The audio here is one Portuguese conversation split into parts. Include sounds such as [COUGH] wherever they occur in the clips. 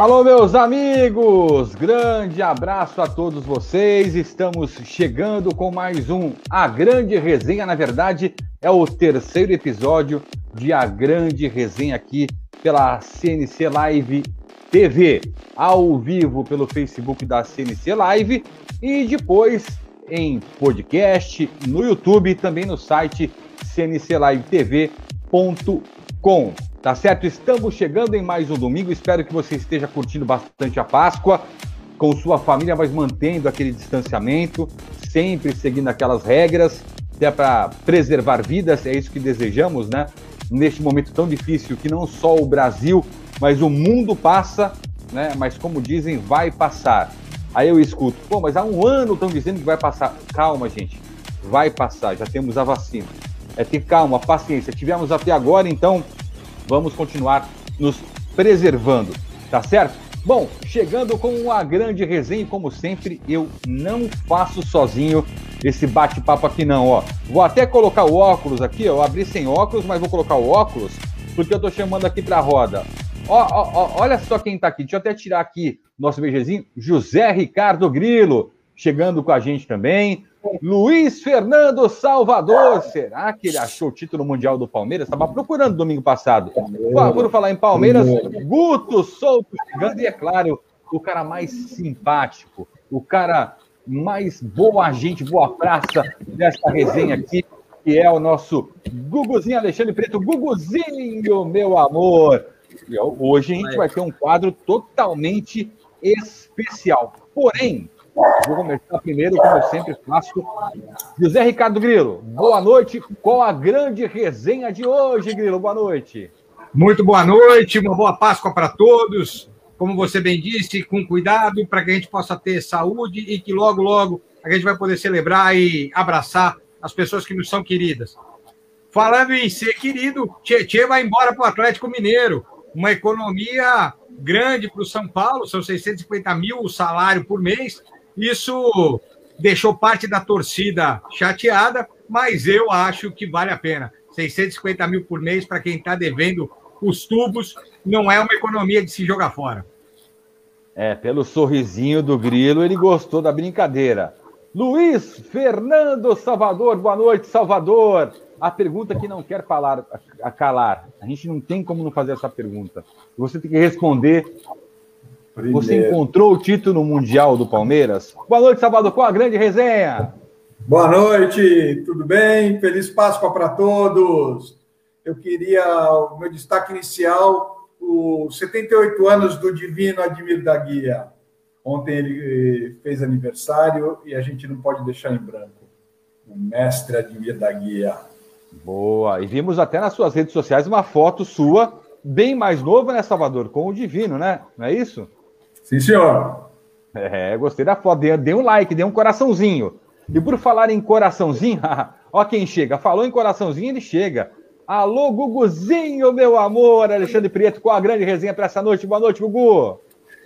Alô, meus amigos! Grande abraço a todos vocês. Estamos chegando com mais um A Grande Resenha. Na verdade, é o terceiro episódio de A Grande Resenha aqui pela CNC Live TV, ao vivo pelo Facebook da CNC Live e depois em podcast, no YouTube e também no site cnclivetv.com. Tá certo? Estamos chegando em mais um domingo. Espero que você esteja curtindo bastante a Páscoa com sua família, mas mantendo aquele distanciamento, sempre seguindo aquelas regras, até para preservar vidas. É isso que desejamos, né? Neste momento tão difícil que não só o Brasil, mas o mundo passa, né? Mas como dizem, vai passar. Aí eu escuto, pô, mas há um ano estão dizendo que vai passar. Calma, gente, vai passar. Já temos a vacina. É ter calma, paciência. Tivemos até agora, então vamos continuar nos preservando, tá certo? Bom, chegando com uma grande resenha, como sempre, eu não faço sozinho esse bate-papo aqui não, ó. Vou até colocar o óculos aqui, ó, abri sem óculos, mas vou colocar o óculos, porque eu tô chamando aqui pra roda. Ó, ó, ó, olha só quem tá aqui, deixa eu até tirar aqui nosso beijezinho, José Ricardo Grilo, chegando com a gente também. Luiz Fernando Salvador, será que ele achou o título mundial do Palmeiras? Estava procurando domingo passado. Por falar em Palmeiras, Guto Souto chegando, e é claro, o cara mais simpático, o cara mais boa gente, boa praça desta resenha aqui, que é o nosso Guguzinho Alexandre Preto. Guguzinho, meu amor! Hoje a gente vai ter um quadro totalmente especial. Porém, Vou começar primeiro, como eu sempre faço. José Ricardo Grilo, boa noite. Qual a grande resenha de hoje, Grilo? Boa noite. Muito boa noite, uma boa Páscoa para todos. Como você bem disse, com cuidado, para que a gente possa ter saúde e que logo, logo a gente vai poder celebrar e abraçar as pessoas que nos são queridas. Falando em ser querido, Tietê vai embora para o Atlético Mineiro. Uma economia grande para o São Paulo, são 650 mil o salário por mês, isso deixou parte da torcida chateada, mas eu acho que vale a pena. 650 mil por mês para quem está devendo os tubos não é uma economia de se jogar fora. É, pelo sorrisinho do Grilo, ele gostou da brincadeira. Luiz Fernando Salvador, boa noite, Salvador. A pergunta que não quer falar, a calar. A gente não tem como não fazer essa pergunta. Você tem que responder Primeiro. Você encontrou o título mundial do Palmeiras? Boa noite, Salvador, com a grande resenha. Boa noite, tudo bem? Feliz Páscoa para todos. Eu queria o meu destaque inicial, os 78 anos do Divino Admir da Guia. Ontem ele eh, fez aniversário e a gente não pode deixar em branco. O mestre Admir da Guia. Boa. E vimos até nas suas redes sociais uma foto sua, bem mais nova, né, Salvador? Com o Divino, né? Não é isso? Sim, senhor. É, gostei da foto. Dê, dê um like, dê um coraçãozinho. E por falar em coraçãozinho, [LAUGHS] ó quem chega. Falou em coraçãozinho, ele chega. Alô, Guguzinho, meu amor. Alexandre Prieto com a grande resenha para essa noite. Boa noite, Gugu.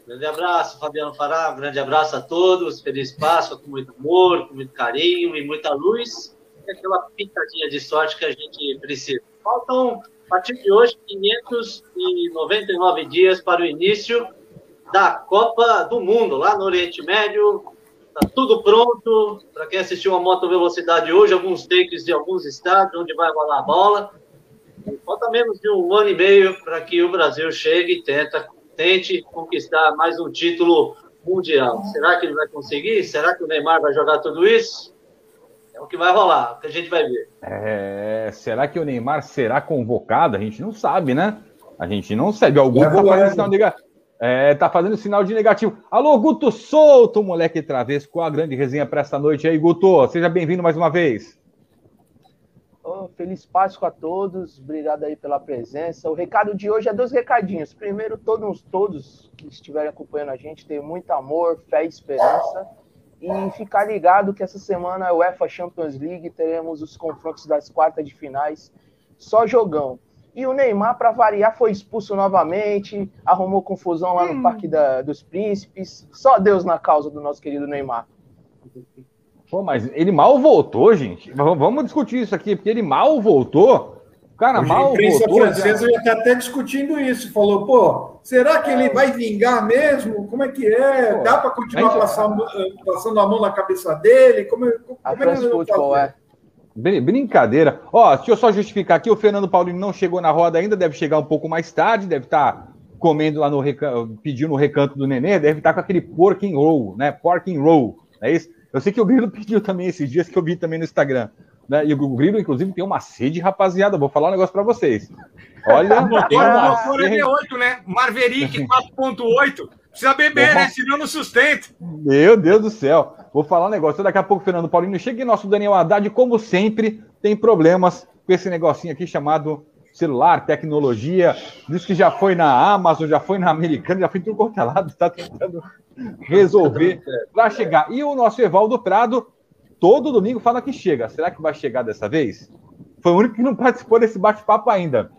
Grande abraço, Fabiano Pará. grande abraço a todos. Feliz Páscoa, com muito amor, com muito carinho e muita luz. E aquela pintadinha de sorte que a gente precisa. Faltam, a partir de hoje, 599 dias para o início da Copa do Mundo, lá no Oriente Médio. Tá tudo pronto. Para quem assistiu a moto velocidade hoje, alguns takes de alguns estádios onde vai rolar a bola. Falta menos de um ano e meio para que o Brasil chegue e tenta, tente conquistar mais um título mundial. Será que ele vai conseguir? Será que o Neymar vai jogar tudo isso? É o que vai rolar, que a gente vai ver. É, será que o Neymar será convocado? A gente não sabe, né? A gente não sabe. Algum está fazendo sinal negativo. É, tá fazendo sinal de negativo. Alô, Guto Solto, moleque travesso, qual a grande resenha para essa noite aí, Guto? Seja bem-vindo mais uma vez. Oh, feliz Páscoa a todos, obrigado aí pela presença. O recado de hoje é dois recadinhos. Primeiro, todos, todos que estiverem acompanhando a gente, tenham muito amor, fé e esperança. E ficar ligado que essa semana, a UEFA Champions League, teremos os confrontos das quartas de finais. Só jogão. E o Neymar, para variar, foi expulso novamente, arrumou confusão lá no hum. Parque da, dos Príncipes. Só Deus na causa do nosso querido Neymar. Pô, mas ele mal voltou, gente. Vamos discutir isso aqui, porque ele mal voltou. O cara Hoje mal. A imprensa francesa já está até discutindo isso. Falou, pô, será que ele vai vingar mesmo? Como é que é? Dá para continuar gente... passando, passando a mão na cabeça dele? Como, como a é que Futebol, é. Brincadeira. Ó, deixa eu só justificar aqui: o Fernando Paulino não chegou na roda ainda, deve chegar um pouco mais tarde, deve estar tá comendo lá no recanto, pedindo no recanto do nenê, deve estar tá com aquele pork and roll, né? Pork and roll, é isso? Eu sei que o Grilo [LAUGHS] pediu também esses dias que eu vi também no Instagram. Né? E o Grilo, inclusive, tem uma sede, rapaziada. Vou falar um negócio para vocês. Olha, tem uma sede... V8, né? Marverick [LAUGHS] 4.8. Precisa beber, né? Senão não sustenta. Meu Deus do céu. Vou falar um negócio. Daqui a pouco Fernando Paulino chega e nosso Daniel Haddad, como sempre, tem problemas com esse negocinho aqui chamado celular, tecnologia. Diz que já foi na Amazon, já foi na Americana, já foi tudo quanto é lado. Está tentando resolver para chegar. E o nosso Evaldo Prado todo domingo fala que chega. Será que vai chegar dessa vez? Foi o único que não participou desse bate-papo ainda.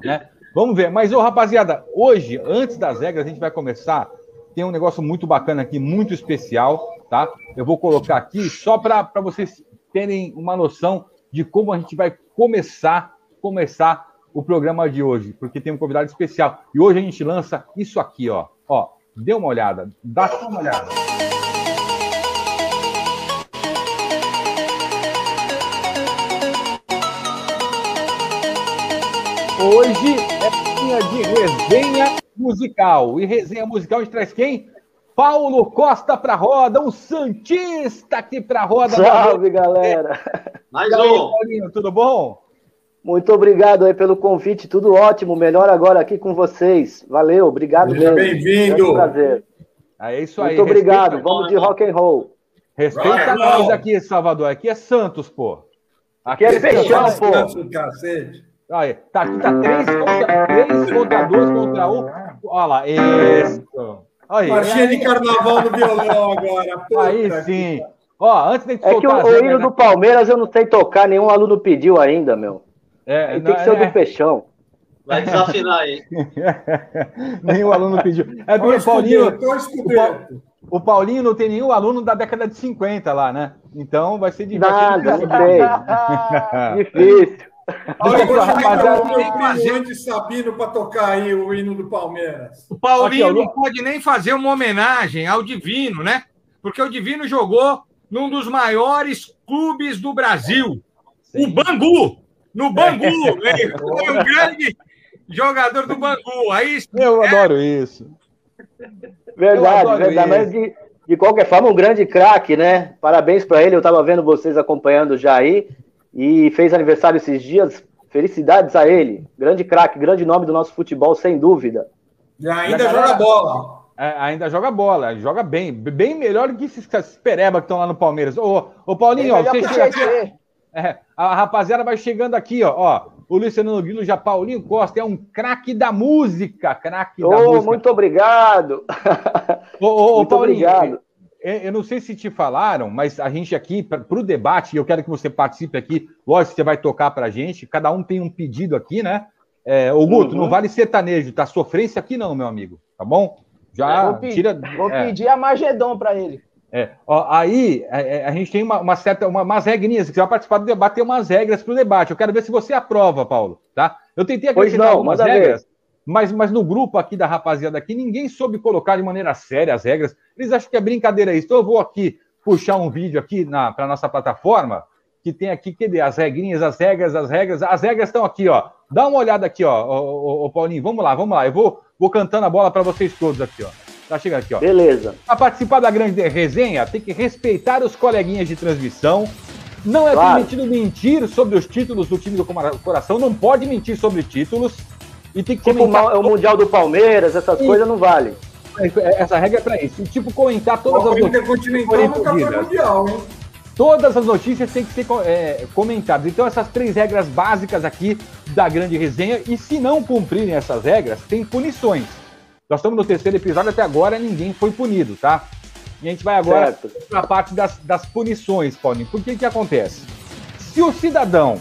Né? Vamos ver. Mas, ô, rapaziada, hoje, antes das regras, a gente vai começar. Tem um negócio muito bacana aqui, muito especial, tá? Eu vou colocar aqui só para vocês terem uma noção de como a gente vai começar, começar o programa de hoje, porque tem um convidado especial. E hoje a gente lança isso aqui, ó. Ó, dê uma olhada, dá só uma olhada. Hoje é dia de resenha musical. E resenha musical a gente traz quem? Paulo Costa para roda, um Santista aqui para roda. Salve, galera. Mais um. Paulinho, tudo bom? Muito obrigado aí pelo convite, tudo ótimo. Melhor agora aqui com vocês. Valeu, obrigado Seja mesmo. Bem-vindo. É um prazer. É isso aí. Muito obrigado. Respeita, Vamos de rock and roll. Respeita nós aqui, Salvador. Aqui é Santos, pô. Aqui, aqui é, é fechão, pô. Cacete. Olha, tá aqui, tá 3 contra, 3 contra 2 contra 1. Olha lá, isso. Aí, Marchinha de carnaval no violão [LAUGHS] agora. Puta aí sim. Que... Ó, antes de É que o, o hino do Palmeiras eu não sei tocar, nenhum aluno pediu ainda, meu. É, tem que ser o do Peixão. Vai desafinar aí. [LAUGHS] nenhum aluno pediu. É porque o Paulinho. O, o Paulinho não tem nenhum aluno da década de 50 lá, né? Então vai ser difícil. Nada, não sei. [LAUGHS] difícil. Olha, vou chamar o meu primo de Sabino para tocar aí o hino do Palmeiras. O Paulinho Aqui, não pode nem fazer uma homenagem ao Divino, né? Porque o Divino jogou num dos maiores clubes do Brasil, Sim. o Bangu. No Bangu, [LAUGHS] ele foi um grande jogador do Bangu. Aí, Eu é... adoro isso. Verdade, adoro verdade. Isso. Mas de, de qualquer forma, um grande craque, né? Parabéns para ele. Eu estava vendo vocês acompanhando já aí e fez aniversário esses dias. Felicidades a ele. Grande craque, grande nome do nosso futebol, sem dúvida. E ainda galera, joga bola. É, ainda joga bola, joga bem. Bem melhor do que esses pereba que estão lá no Palmeiras. Ô, ô Paulinho, ó, você chega aqui, é, a rapaziada vai chegando aqui, ó. ó o Luciano Guilo já Paulinho Costa é um craque da música, craque oh, da música. Muito obrigado. Ô, ô, muito Paulinho, obrigado. É, eu não sei se te falaram, mas a gente aqui, para o debate, eu quero que você participe aqui, lógico, você vai tocar para a gente, cada um tem um pedido aqui, né? É, ô, Guto, uhum. não vale sertanejo, tá? Sofrência aqui não, meu amigo, tá bom? Já vou tira. Vou é. pedir a Magedon para ele. É, ó, aí a, é, é, a, gente tem uma, uma certa, uma, umas regrinhas, você vai participar do debate, tem umas regras para o debate. Eu quero ver se você aprova, Paulo, tá? Eu tentei acrescentar não, algumas regras. Ver. Mas, mas no grupo aqui da rapaziada aqui, ninguém soube colocar de maneira séria as regras. Eles acham que é brincadeira isso. Então eu vou aqui puxar um vídeo aqui para nossa plataforma, que tem aqui, cadê? As regrinhas, as regras, as regras. As regras estão aqui, ó. Dá uma olhada aqui, ó, ô, Paulinho. Vamos lá, vamos lá. Eu vou, vou cantando a bola para vocês todos aqui, ó. Tá chegando aqui, ó. Beleza. Para participar da grande resenha, tem que respeitar os coleguinhas de transmissão. Não é claro. permitido mentir sobre os títulos do time do coração. Não pode mentir sobre títulos. E tem que tipo comentar... o Mundial do Palmeiras, essas e... coisas não valem. É, essa regra é para isso. E, tipo, comentar todas as notícias. Todas as notícias têm que ser é, comentadas. Então, essas três regras básicas aqui da grande resenha. E se não cumprirem essas regras, tem punições. Nós estamos no terceiro episódio, até agora ninguém foi punido, tá? E a gente vai agora para a parte das, das punições, Paulinho. Por que que acontece? Se o cidadão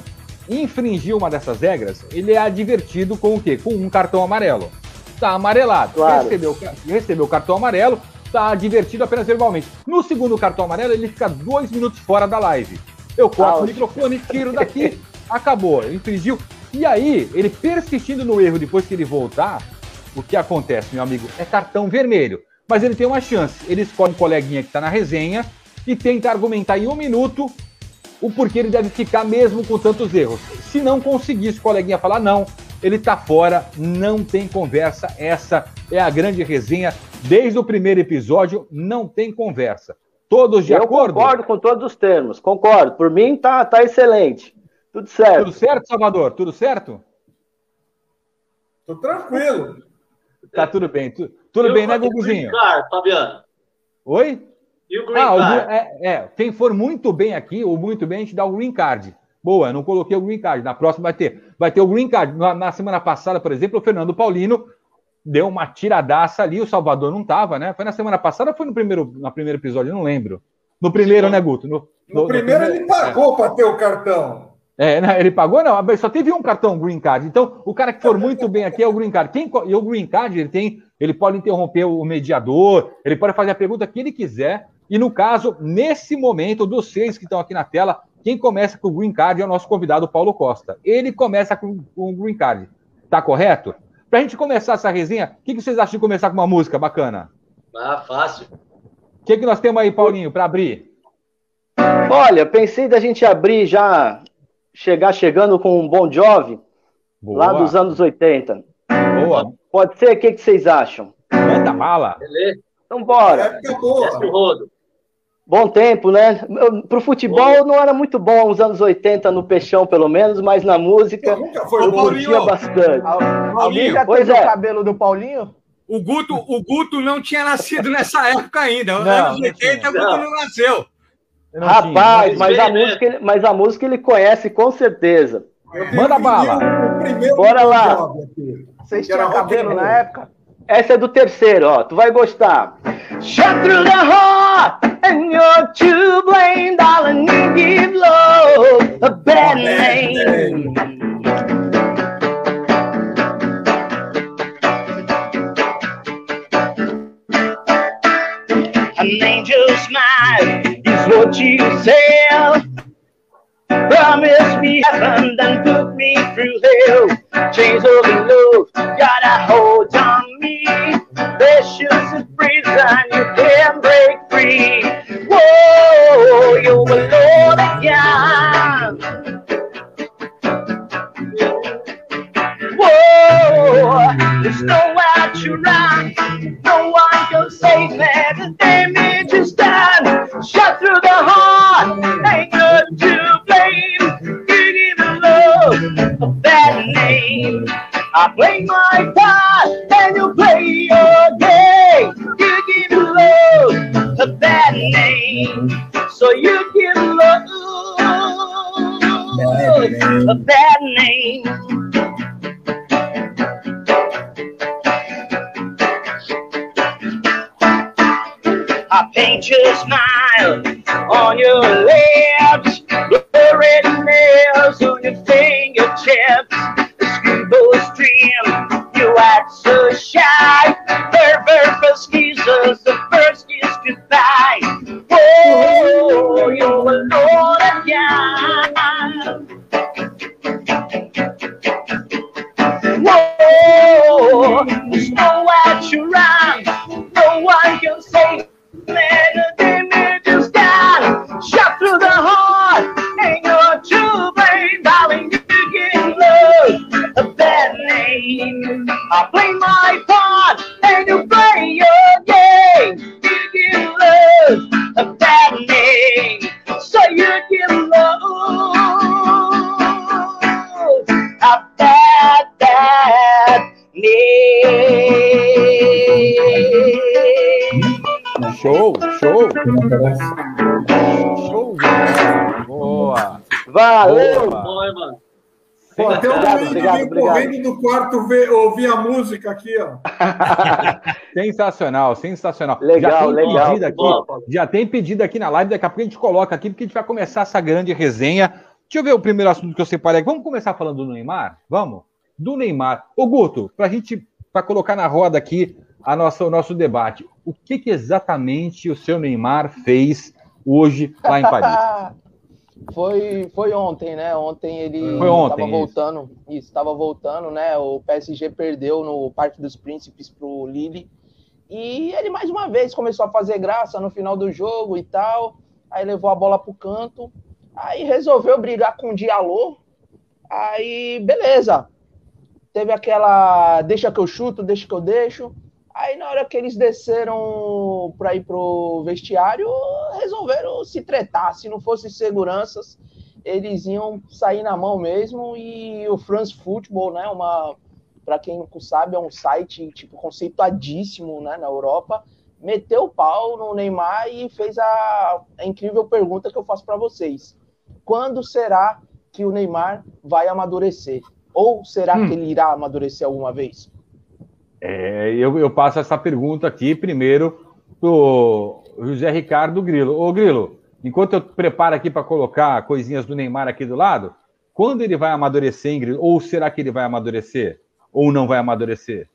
infringir uma dessas regras, ele é advertido com o quê? Com um cartão amarelo. Tá amarelado. Claro. Recebeu, recebeu o cartão amarelo, tá advertido apenas verbalmente. No segundo cartão amarelo, ele fica dois minutos fora da live. Eu corto o microfone, tiro daqui, [LAUGHS] acabou. Infringiu. E aí, ele persistindo no erro depois que ele voltar, o que acontece, meu amigo? É cartão vermelho. Mas ele tem uma chance. Ele escolhe um coleguinha que está na resenha e tenta argumentar em um minuto o porquê ele deve ficar mesmo com tantos erros. Se não conseguir, esse coleguinha falar não, ele está fora, não tem conversa. Essa é a grande resenha. Desde o primeiro episódio, não tem conversa. Todos de Eu acordo? concordo com todos os termos, concordo. Por mim, tá, tá excelente. Tudo certo. Tudo certo, Salvador? Tudo certo? Tô tranquilo. Tá tudo bem. Tu- tudo E bem, né, Guguzinho? Fabiano. Oi? E o Green Ah, o Card? É, é, quem for muito bem aqui, ou muito bem, a gente dá o green card. Boa, não coloquei o green card. Na próxima vai ter. Vai ter o green card. Na, na semana passada, por exemplo, o Fernando Paulino deu uma tiradaça ali, o Salvador não tava, né? Foi na semana passada ou foi no primeiro, no primeiro episódio? Eu não lembro. No primeiro, né, Guto? No, No primeiro ele pagou para ter o cartão. É, né, ele pagou, não, só teve um cartão Green Card. Então, o cara que for muito bem aqui é o Green Card. Quem, e o Green Card, ele tem, ele pode interromper o mediador, ele pode fazer a pergunta que ele quiser. E no caso, nesse momento, dos seis que estão aqui na tela, quem começa com o Green Card é o nosso convidado Paulo Costa. Ele começa com, com o Green Card. Tá correto? Pra gente começar essa resenha, o que, que vocês acham de começar com uma música bacana? Ah, fácil. O que, que nós temos aí, Paulinho, para abrir? Olha, pensei da gente abrir já, chegar chegando com um Bon Jovi, Boa, lá dos anos 80. boa. Pode ser? O que, que vocês acham? Manda bala. Beleza? Então bora. Época Desce o boa. rodo. Bom tempo, né? Pro futebol não era muito bom nos anos 80, no peixão pelo menos, mas na música Nunca foi eu bom. curtia bastante. Al- Alguém já Pois teve é. o cabelo do Paulinho? O Guto, o Guto não tinha nascido nessa época ainda. Nos Não, anos não 80 tinha. o Guto não nasceu. Eu não Rapaz, tinha. mas a, Bem, né? música, ele- mas a música ele conhece com certeza. Eu Manda bala. O primeiro Bora lá. aqui. Vocês tinham cabelo na época? Essa é do terceiro, ó. Tu vai gostar. The heart and you're to blame, darling. You give love a bad name. An angel smile is what you say. Promise me heaven, then put me through hell. Chains of love got a hold on me. Precious in prison, you ver, ouvir a música aqui, ó. [LAUGHS] Sensacional, sensacional. Legal, já tem legal. Pedido aqui, já tem pedido aqui na live, daqui a pouco a gente coloca aqui, porque a gente vai começar essa grande resenha. Deixa eu ver o primeiro assunto que eu separei aqui. Vamos começar falando do Neymar? Vamos? Do Neymar. Ô, Guto, para a gente, para colocar na roda aqui a nossa, o nosso debate, o que, que exatamente o seu Neymar fez hoje lá em Paris? [LAUGHS] Foi, foi ontem, né? Ontem ele estava voltando, isso, estava voltando, né? O PSG perdeu no Parque dos Príncipes pro Lille. E ele mais uma vez começou a fazer graça no final do jogo e tal. Aí levou a bola pro canto. Aí resolveu brigar com o Diallo. Aí, beleza. Teve aquela deixa que eu chuto, deixa que eu deixo. Aí na hora que eles desceram para ir pro vestiário, resolveram se tretar. Se não fosse seguranças, eles iam sair na mão mesmo. E o France Football, né, uma para quem não sabe, é um site tipo conceituadíssimo, né, na Europa, meteu o pau no Neymar e fez a, a incrível pergunta que eu faço para vocês. Quando será que o Neymar vai amadurecer? Ou será hum. que ele irá amadurecer alguma vez? É, eu, eu passo essa pergunta aqui primeiro pro José Ricardo Grilo. Ô Grilo, enquanto eu preparo aqui para colocar coisinhas do Neymar aqui do lado, quando ele vai amadurecer, Ingrid? Ou será que ele vai amadurecer? Ou não vai amadurecer?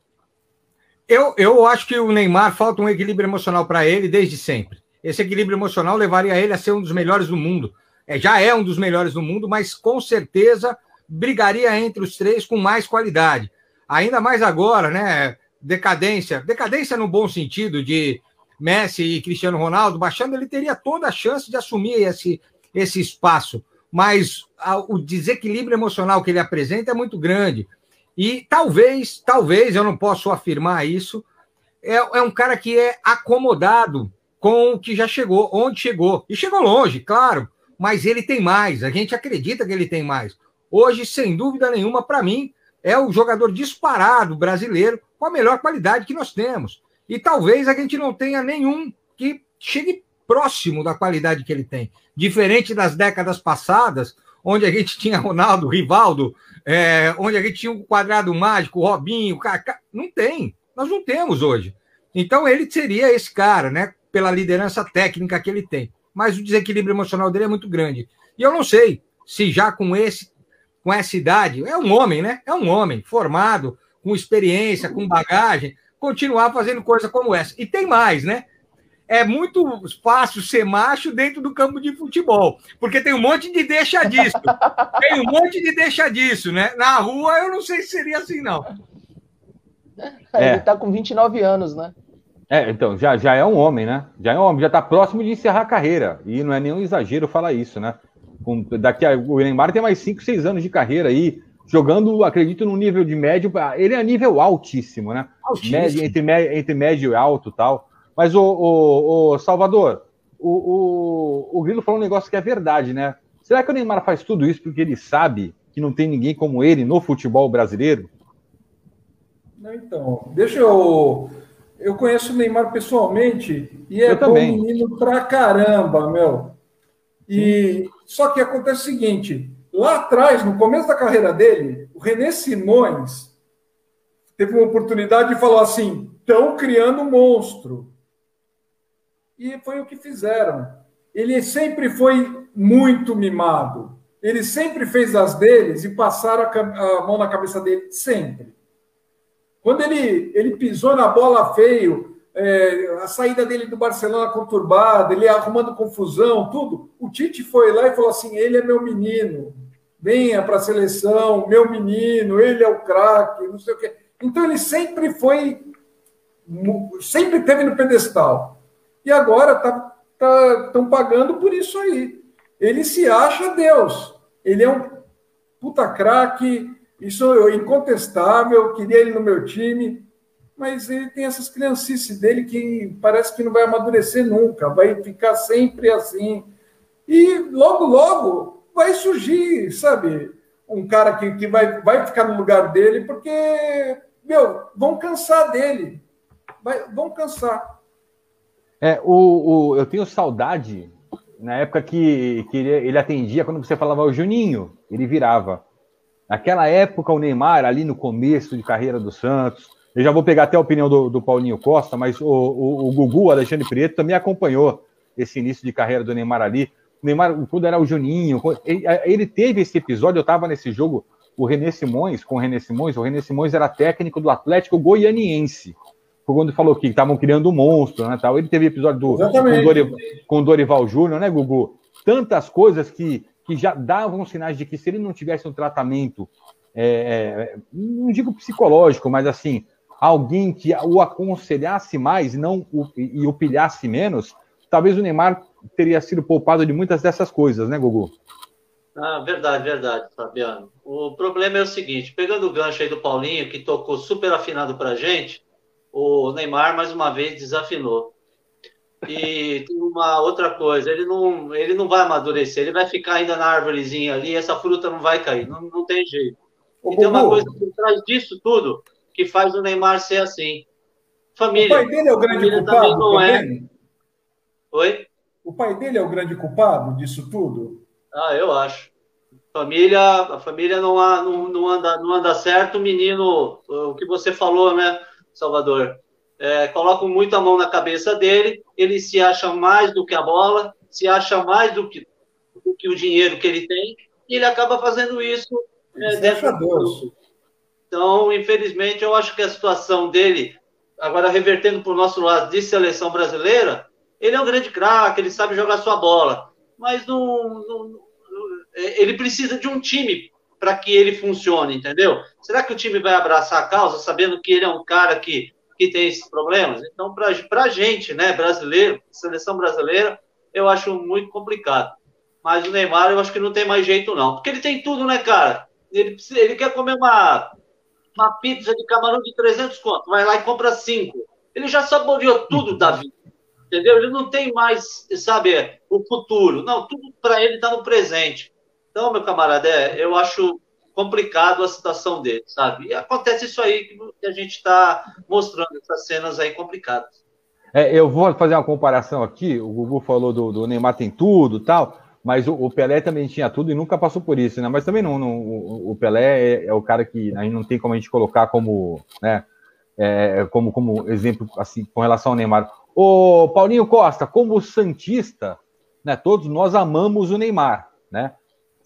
Eu, eu acho que o Neymar falta um equilíbrio emocional para ele desde sempre. Esse equilíbrio emocional levaria ele a ser um dos melhores do mundo. É, já é um dos melhores do mundo, mas com certeza brigaria entre os três com mais qualidade. Ainda mais agora, né? Decadência, decadência no bom sentido de Messi e Cristiano Ronaldo baixando, ele teria toda a chance de assumir esse, esse espaço. Mas a, o desequilíbrio emocional que ele apresenta é muito grande. E talvez, talvez, eu não posso afirmar isso, é, é um cara que é acomodado com o que já chegou, onde chegou. E chegou longe, claro, mas ele tem mais. A gente acredita que ele tem mais. Hoje, sem dúvida nenhuma, para mim, é o jogador disparado brasileiro com a melhor qualidade que nós temos. E talvez a gente não tenha nenhum que chegue próximo da qualidade que ele tem. Diferente das décadas passadas, onde a gente [LAUGHS] tinha Ronaldo, Rivaldo, é, onde a gente tinha o quadrado mágico, Robinho, Kaká. Não tem. Nós não temos hoje. Então ele seria esse cara, né? Pela liderança técnica que ele tem. Mas o desequilíbrio emocional dele é muito grande. E eu não sei se já com esse com essa idade, é um homem, né? É um homem formado, com experiência, com bagagem, continuar fazendo coisa como essa. E tem mais, né? É muito fácil ser macho dentro do campo de futebol, porque tem um monte de deixa disso. [LAUGHS] tem um monte de deixa disso, né? Na rua eu não sei se seria assim, não. É. Ele tá com 29 anos, né? É, então, já, já é um homem, né? Já é um homem, já tá próximo de encerrar a carreira. E não é nenhum exagero falar isso, né? Com, daqui a, o Neymar tem mais 5, 6 anos de carreira aí, jogando, acredito, num nível de médio. Ele é nível altíssimo, né? Altíssimo. Médio, entre, entre médio e alto tal. Mas, o, o, o Salvador, o, o, o Grilo falou um negócio que é verdade, né? Será que o Neymar faz tudo isso porque ele sabe que não tem ninguém como ele no futebol brasileiro? Então, deixa eu. Eu conheço o Neymar pessoalmente e é bom menino pra caramba, meu. E só que acontece o seguinte: lá atrás, no começo da carreira dele, o René Simões teve uma oportunidade e falou assim: estão criando um monstro. E foi o que fizeram. Ele sempre foi muito mimado. Ele sempre fez as deles e passaram a, mão na cabeça dele, sempre. Quando ele, ele pisou na bola feio, é, a saída dele do Barcelona conturbada, ele arrumando confusão, tudo. O Tite foi lá e falou assim: ele é meu menino, venha para a seleção, meu menino, ele é o craque, não sei o quê. Então ele sempre foi, sempre teve no pedestal. E agora estão tá, tá, pagando por isso aí. Ele se acha Deus. Ele é um puta craque, isso é incontestável, queria ele no meu time mas ele tem essas criancices dele que parece que não vai amadurecer nunca, vai ficar sempre assim. E logo, logo vai surgir, sabe, um cara que, que vai, vai ficar no lugar dele, porque, meu, vão cansar dele. Vai, vão cansar. É, o, o, eu tenho saudade, na época que, que ele, ele atendia, quando você falava o Juninho, ele virava. Naquela época, o Neymar, ali no começo de carreira do Santos, eu já vou pegar até a opinião do, do Paulinho Costa, mas o, o, o Gugu, o Alexandre Prieto, também acompanhou esse início de carreira do Neymar ali. O Neymar, quando era o Juninho, ele, ele teve esse episódio, eu estava nesse jogo, o René Simões, com o René Simões, o René Simões era técnico do Atlético Goianiense. Foi quando falou que estavam criando um monstro, né? Tal. Ele teve episódio do, com, Dorival, com Dorival Júnior, né, Gugu? Tantas coisas que, que já davam sinais de que se ele não tivesse um tratamento, é, é não digo psicológico, mas assim, alguém que o aconselhasse mais não o, e o pilhasse menos, talvez o Neymar teria sido poupado de muitas dessas coisas, né, Gugu? Ah, verdade, verdade, Fabiano. O problema é o seguinte: pegando o gancho aí do Paulinho, que tocou super afinado para gente, o Neymar mais uma vez desafinou. E tem uma outra coisa, ele não, ele não vai amadurecer, ele vai ficar ainda na árvorezinha ali, essa fruta não vai cair, não, não tem jeito. E tem uma coisa por trás disso tudo que faz o Neymar ser assim. Família. O pai dele é o grande culpado não é. Oi? O pai dele é o grande culpado disso tudo? Ah, eu acho. Família, a família não, não, não, anda, não anda certo, menino, o que você falou, né, Salvador? é, colocam muito a mão na cabeça dele, ele se acha mais do que a bola, se acha mais do que, do que o dinheiro que ele tem, e ele acaba fazendo isso é, dentro do Então, infelizmente, eu acho que a situação dele, agora revertendo para o nosso lado de seleção brasileira, ele é um grande craque, ele sabe jogar sua bola, mas não, não, ele precisa de um time para que ele funcione, entendeu? Será que o time vai abraçar a causa, sabendo que ele é um cara que que tem esses problemas. Então, para a gente, né, brasileiro, seleção brasileira, eu acho muito complicado. Mas o Neymar, eu acho que não tem mais jeito, não. Porque ele tem tudo, né, cara? Ele, ele quer comer uma, uma pizza de camarão de 300 conto, vai lá e compra cinco. Ele já saboreou tudo da vida, entendeu? Ele não tem mais, sabe, o futuro. Não, tudo para ele está no presente. Então, meu camarada, é, eu acho complicado a situação dele, sabe? E acontece isso aí que a gente está mostrando, essas cenas aí complicadas. É, eu vou fazer uma comparação aqui. O Gugu falou do, do Neymar tem tudo tal, mas o, o, Pelé também tinha tudo e nunca passou por isso, né? Mas também não, não o, o, Pelé é, é, o cara que a gente não tem como a gente colocar como, né? É, como, como exemplo assim com relação ao Neymar. O Paulinho Costa, como santista, né? Todos nós amamos o Neymar, né?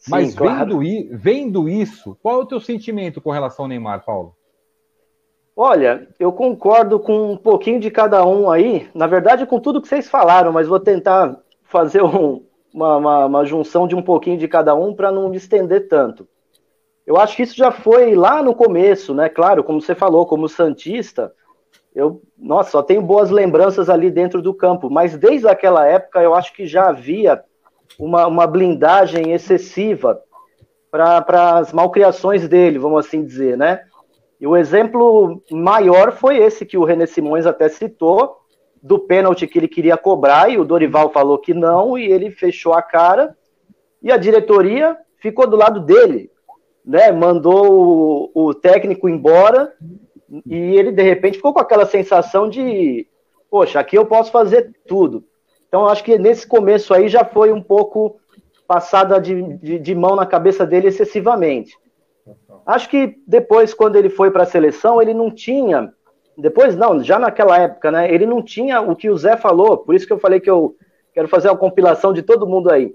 Mas claro. vendo, vendo isso, qual é o teu sentimento com relação ao Neymar, Paulo? Olha, eu concordo com um pouquinho de cada um aí. Na verdade, com tudo que vocês falaram, mas vou tentar fazer um, uma, uma, uma, junção de um pouquinho de cada um para não me estender tanto. Eu acho que isso já foi lá no começo, né? Claro, como você falou, como Santista, eu, nossa, só tenho boas lembranças ali dentro do campo, mas desde aquela época eu acho que já havia uma, uma blindagem excessiva para as malcriações dele, vamos assim dizer, né? E o exemplo maior foi esse que o René Simões até citou, do pênalti que ele queria cobrar, e o Dorival falou que não, e ele fechou a cara, e a diretoria ficou do lado dele, né? Mandou o, o técnico embora, e ele de repente ficou com aquela sensação de, poxa, aqui eu posso fazer tudo. Então, acho que nesse começo aí já foi um pouco passada de, de, de mão na cabeça dele excessivamente. Acho que depois, quando ele foi para a seleção, ele não tinha. Depois, não, já naquela época, né? Ele não tinha o que o Zé falou, por isso que eu falei que eu quero fazer uma compilação de todo mundo aí.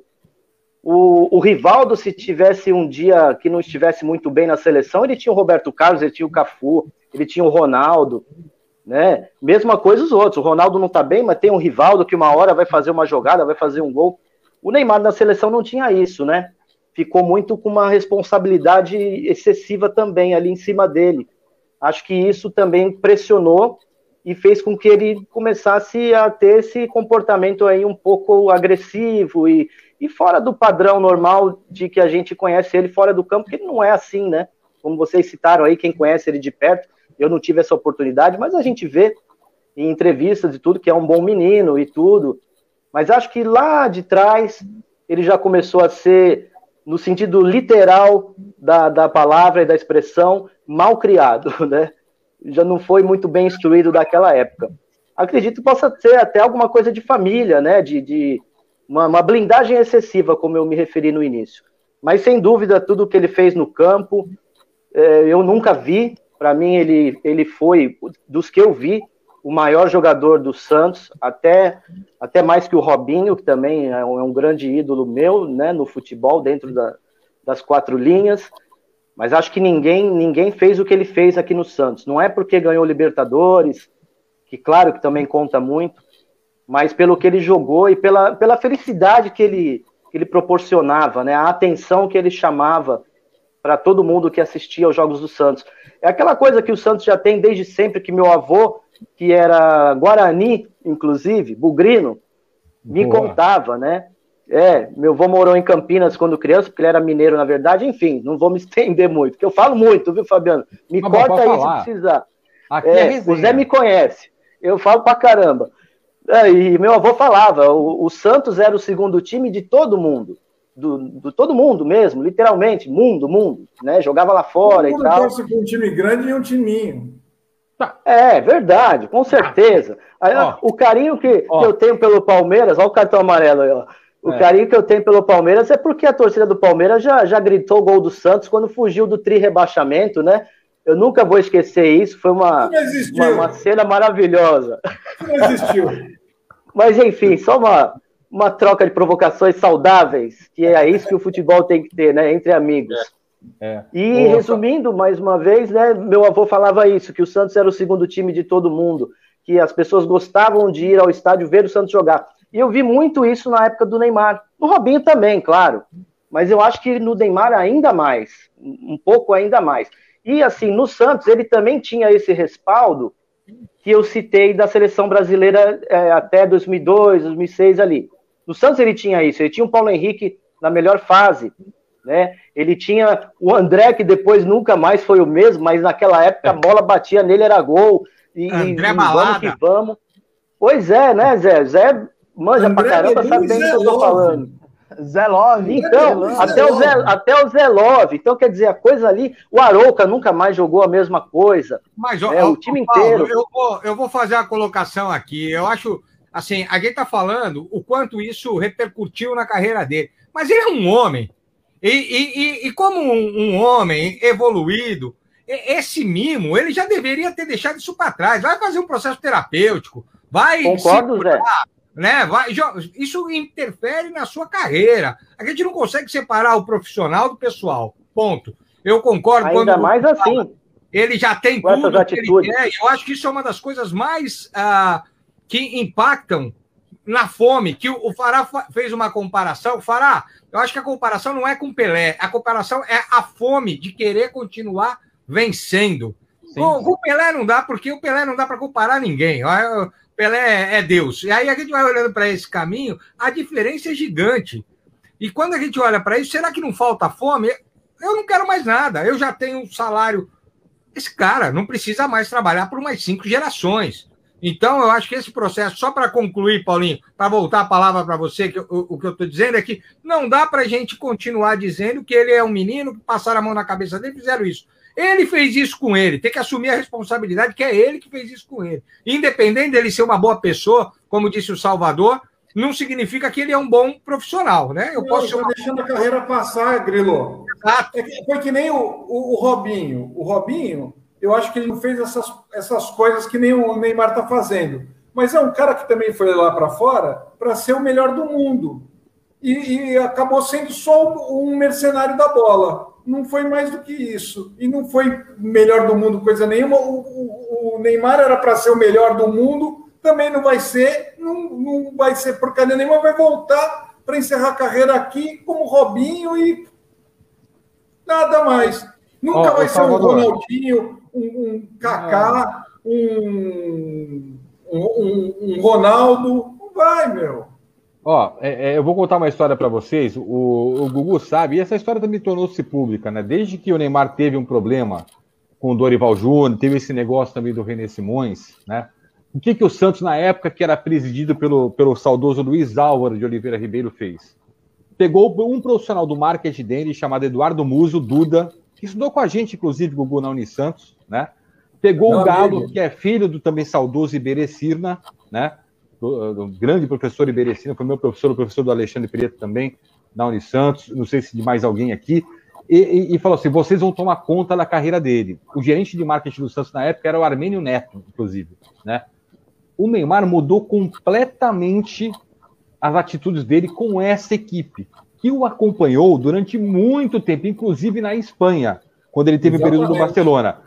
O, o, Rivaldo, se tivesse um dia que não estivesse muito bem na seleção, ele tinha o Roberto Carlos, ele tinha o Cafu, ele tinha o Ronaldo, né? Mesma coisa os outros. O Ronaldo não tá bem, mas tem um Rivaldo que uma hora vai fazer uma jogada, vai fazer um gol. O Neymar na seleção não tinha isso, né? Ficou muito com uma responsabilidade excessiva também ali em cima dele. Acho que isso também pressionou e fez com que ele começasse a ter esse comportamento aí um pouco agressivo e, e fora do padrão normal de que a gente conhece ele fora do campo, que ele não é assim, né? Como vocês citaram aí, quem conhece ele de perto, eu não tive essa oportunidade, mas a gente vê em entrevistas e tudo que é um bom menino e tudo. Mas acho que lá de trás ele já começou a ser, no sentido literal da, da palavra e da expressão, mal criado, [LAUGHS] né? Já não foi muito bem instruído daquela época. Acredito que possa ser até alguma coisa de família, né? De, de uma, uma blindagem excessiva, como eu me referi no início. Mas sem dúvida, tudo que ele fez no campo, é, eu nunca vi para mim, ele, ele foi, dos que eu vi, o maior jogador do Santos, até, até mais que o Robinho, que também é um, é um grande ídolo meu né, no futebol, dentro da, das quatro linhas. Mas acho que ninguém, ninguém fez o que ele fez aqui no Santos. Não é porque ganhou Libertadores, que claro que também conta muito, mas pelo que ele jogou e pela, pela felicidade que ele, que ele proporcionava, né? A atenção que ele chamava para todo mundo que assistia aos jogos do Santos. É aquela coisa que o Santos já tem desde sempre, que meu avô, que era Guarani, inclusive, bugrino, me Boa. contava, né? É, meu avô morou em Campinas quando criança, porque ele era mineiro, na verdade. Enfim, não vou me [LAUGHS] estender muito, porque eu falo muito, viu, Fabiano? Me Mas corta aí se precisar. Aqui é, é o Zé me conhece. Eu falo pra caramba. É, e meu avô falava, o, o, Santos era o segundo time de todo mundo. Do, do, todo mundo mesmo, literalmente, mundo, mundo, né? Jogava lá fora todo e tal. com um time grande e um timinho. Tá. É, verdade, com certeza. Aí, o carinho que, que, eu tenho pelo Palmeiras, olha o cartão amarelo aí, ó. O é. carinho que eu tenho pelo Palmeiras é porque a torcida do Palmeiras já, já gritou o gol do Santos quando fugiu do tri-rebaixamento, né? Eu nunca vou esquecer isso, foi uma, uma, uma, cena maravilhosa. Não existiu. [LAUGHS] Mas, enfim, só uma, uma troca de provocações saudáveis, que é isso que o futebol tem que ter, né? Entre amigos. É. E, resumindo, mais uma vez, né? Meu avô falava isso, que o Santos era o segundo time de todo mundo, que as pessoas gostavam de ir ao estádio ver o Santos jogar. E eu vi muito isso na época do Neymar. Do Robinho também, claro. Mas eu acho que no Neymar ainda mais. Um pouco ainda mais. E assim, no Santos, ele também tinha esse respaldo que eu citei da seleção brasileira é, até 2002, 2006 ali. No Santos ele tinha isso, ele tinha o Paulo Henrique na melhor fase, né? Ele tinha o André, que depois nunca mais foi o mesmo, mas naquela época a bola batia nele, era gol. E, André e vamos que vamos. Pois é, né, Zé? Zé manja André pra caramba, sabe bem o que eu tô falando. Zé Love. Então, até o Zé, até o Zé Love. Então, quer dizer, a coisa ali. O Arouca nunca mais jogou a mesma coisa. Mas, é, ó, o time Paulo, inteiro. Eu vou, eu vou fazer a colocação aqui. Eu acho. Assim, a gente está falando o quanto isso repercutiu na carreira dele. Mas ele é um homem. E, e, e, como um, um homem evoluído, esse mimo, ele já deveria ter deixado isso para trás. Vai fazer um processo terapêutico. Vai. Concordo, Zé né? Vai, isso interfere na sua carreira. A gente não consegue separar o profissional do pessoal. Ponto. Eu concordo. Ainda mais assim. Ele já tem tudo que ele quer. Eu acho que isso é uma das coisas mais ah, que impactam na fome. Que o Fará fez uma comparação. Fará, eu acho que a comparação não é com Pelé. A comparação é a fome de querer continuar vencendo. Com, com o Pelé não dá, porque o Pelé não dá para comparar ninguém. Pelé é Deus. E aí a gente vai olhando para esse caminho, a diferença é gigante. E quando a gente olha para isso, será que não falta fome? Eu não quero mais nada. Eu já tenho um salário. Esse cara não precisa mais trabalhar por mais cinco gerações. Então, eu acho que esse processo, só para concluir, Paulinho, para voltar a palavra para você, que o, o, que eu estou dizendo é que não dá para a gente continuar dizendo que ele é um menino que passaram a mão na cabeça dele e fizeram isso. Ele fez isso com ele, tem que assumir a responsabilidade que é ele que fez isso com ele. Independente dele ser uma boa pessoa, como disse o Salvador, não significa que ele é um bom profissional, né? Eu posso estou deixando a carreira passar, Grilo. Exato. É foi que nem o, o, o, Robinho. O Robinho, eu acho que ele não fez essas, essas coisas que nem o Neymar está fazendo. Mas é um cara que também foi lá para fora para ser o melhor do mundo. E, e acabou sendo só um mercenário da bola não foi mais do que isso. E não foi melhor do mundo coisa nenhuma. O, o, o Neymar era para ser o melhor do mundo, também não vai ser, não, não vai ser porcaria nenhuma, vai voltar para encerrar a carreira aqui como Robinho e nada mais. Nunca oh, vai ser um Ronaldinho, um, um Kaká, um, um, um Ronaldo. Não vai, meu. Ó, é, é, eu vou contar uma história para vocês. O, o Gugu sabe, e essa história também tornou-se pública, né? Desde que o Neymar teve um problema com o Dorival Júnior, teve esse negócio também do René Simões, né? O que, que o Santos, na época que era presidido pelo, pelo saudoso Luiz Álvaro de Oliveira Ribeiro, fez? Pegou um profissional do marketing dele, chamado Eduardo Muso, Duda, que estudou com a gente, inclusive, Gugu, na Unisantos, né? Pegou o Galo, amigo. que é filho do também saudoso Iberê Cirna, né? do, do grande professor Iberecina, foi meu professor, o professor do Alexandre Preto também, da Unisantos, não sei se de mais alguém aqui, e, e, e, falou assim: vocês vão tomar conta da carreira dele. O gerente de marketing do Santos na época era o Armênio Neto, inclusive. Né? O Neymar mudou completamente as atitudes dele com essa equipe, que o acompanhou durante muito tempo, inclusive na Espanha, quando ele teve o período do Barcelona.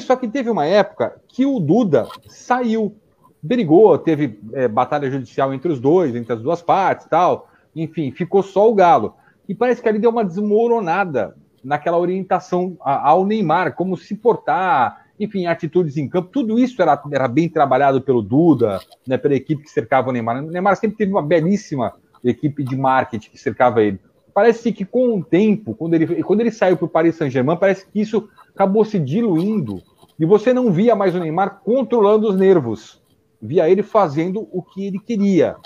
Só que teve uma época que o Duda saiu brigou, teve é, batalha judicial entre os dois, entre as duas partes tal. enfim, ficou só o Galo. E parece que ali deu uma desmoronada naquela orientação ao Neymar, como se portar, enfim, atitudes em campo, tudo isso era, era bem trabalhado pelo Duda, né, pela equipe que cercava o Neymar. O Neymar sempre teve uma belíssima equipe de marketing que cercava ele. Parece que com o tempo, quando ele, quando ele saiu para o Paris Saint-Germain, parece que isso acabou se diluindo e você não via mais o Neymar controlando os nervos, via ele fazendo o que ele queria.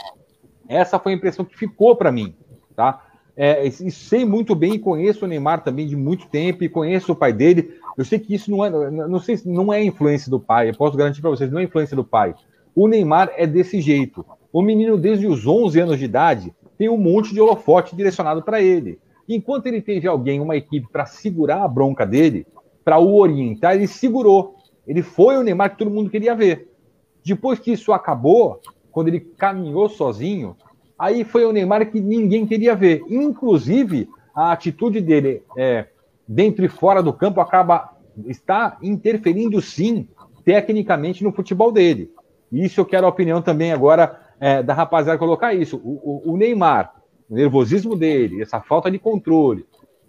Essa foi a impressão que ficou para mim, tá? É, e sei muito bem e conheço o Neymar também de muito tempo e conheço o pai dele. Eu sei que isso não é, não sei, não é influência do pai. Eu posso garantir para vocês, não é influência do pai. O Neymar é desse jeito. O menino desde os 11 anos de idade tem um monte de holofote direcionado para ele. Enquanto ele teve alguém, uma equipe para segurar a bronca dele, para o orientar, ele segurou. Ele foi o Neymar que todo mundo queria ver. Depois que isso acabou, quando ele caminhou sozinho, aí foi o Neymar que ninguém queria ver. Inclusive, a atitude dele é, dentro e fora do campo acaba está interferindo sim tecnicamente no futebol dele. Isso eu quero a opinião também agora é, da rapaziada colocar isso. O, o, o, Neymar, o nervosismo dele, essa falta de controle,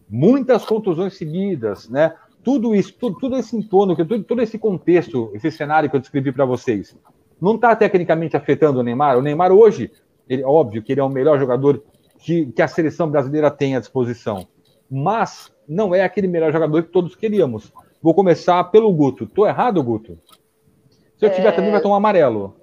muitas contusões seguidas, né? Tudo isso, tudo, tudo esse entorno, tudo, todo esse contexto, esse cenário que eu descrevi para vocês, não está tecnicamente afetando o Neymar. O Neymar hoje, ele, óbvio que ele é o melhor jogador que, que a seleção brasileira tem à disposição, mas não é aquele melhor jogador que todos queríamos. Vou começar pelo Guto. Tô errado, Guto? Se eu tiver é... também, vai tomar amarelo.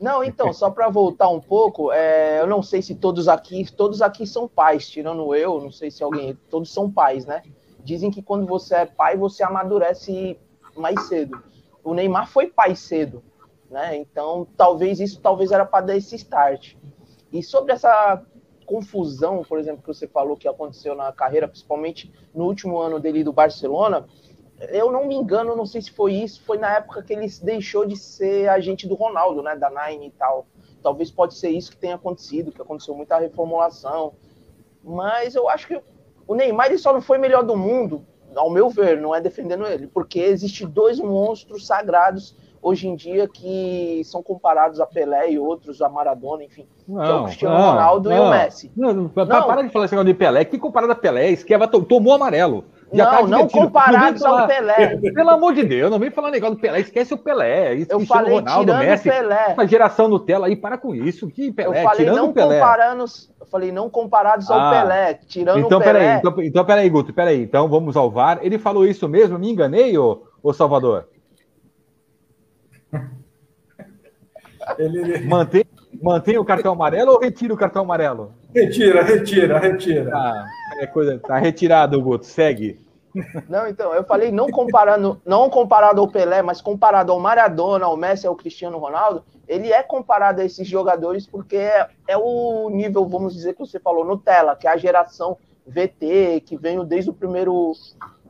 Não, então, só para voltar um pouco, é, eu não sei se todos aqui, todos aqui são pais, tirando eu, não sei se alguém, todos são pais, né? Dizem que quando você é pai, você amadurece mais cedo. O Neymar foi pai cedo né? Então, talvez isso talvez era para dar esse start. E sobre essa confusão, por exemplo, que você falou que aconteceu na carreira, principalmente no último ano dele do Barcelona, eu não me engano, não sei se foi isso, foi na época que ele deixou de ser agente do Ronaldo, né, da Nine e tal. Talvez pode ser isso que tenha acontecido, que aconteceu muita reformulação. Mas eu acho que o Neymar ele só não foi melhor do mundo, ao meu ver, não é defendendo ele, porque existe dois monstros sagrados hoje em dia que são comparados a Pelé e outros, a Maradona, enfim. Não, que é o Cristiano não, Ronaldo não, e o Messi. Não, não, para de falar esse negócio de Pelé. Que comparado a Pelé? Esquerda tomou amarelo. Já não, tá não comparados ao Pelé. [LAUGHS] Pelo amor de Deus, não vem falar negócio do Pelé. Esquece o Pelé. eu falei Ronaldo, tirando Messi, Pelé. Uma geração Nutella aí, para com isso. Que Pelé, eu falei tirando não Pelé. comparando, eu falei não comparados ao ah, Pelé, tirando então, o Pelé. Peraí, então, então, peraí, Guto, peraí. Então vamos ao VAR. Ele falou isso mesmo? Me enganei, ô, ô Salvador? [LAUGHS] Ele... Mantém, mantém o cartão amarelo ou retira o cartão amarelo? Retira, retira, retira. Ah, é coisa, tá retirado, Guto. Segue. Não, então, eu falei não comparando, não comparado ao Pelé, mas comparado ao Maradona, ao Messi, ao Cristiano Ronaldo, ele é comparado a esses jogadores porque é, é o nível, vamos dizer, que você falou, Nutella, que é a geração VT, que veio desde o primeiro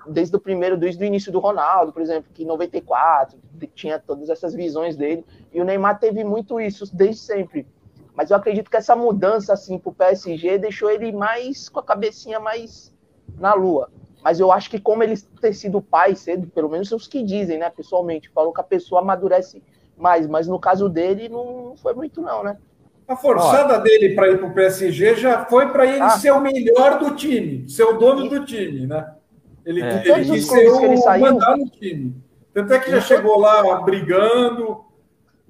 desde o primeiro, desde o início do Ronaldo, por exemplo, que em 94 tinha todas essas visões dele, e o Neymar teve muito isso desde sempre. Mas eu acredito que essa mudança assim para o PSG deixou ele mais com a cabecinha mais na lua. Mas eu acho que como ele ter sido pai cedo, pelo menos os que dizem, né, pessoalmente, falou que a pessoa amadurece mais, mas no caso dele não foi muito não, né? A forçada Olha. dele para ir para o PSG já foi para ele ah. ser o melhor do time, ser o dono e... do time, né? Ele, é. ele quis ser o ele saiu... mandar no time. Tanto é que já chegou lá brigando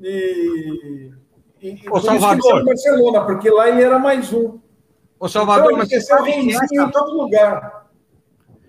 e. e Ô, Salvador. Barcelona, porque lá ele era mais um. Ô, Salvador, então, mas você sabe que essa... em todo lugar.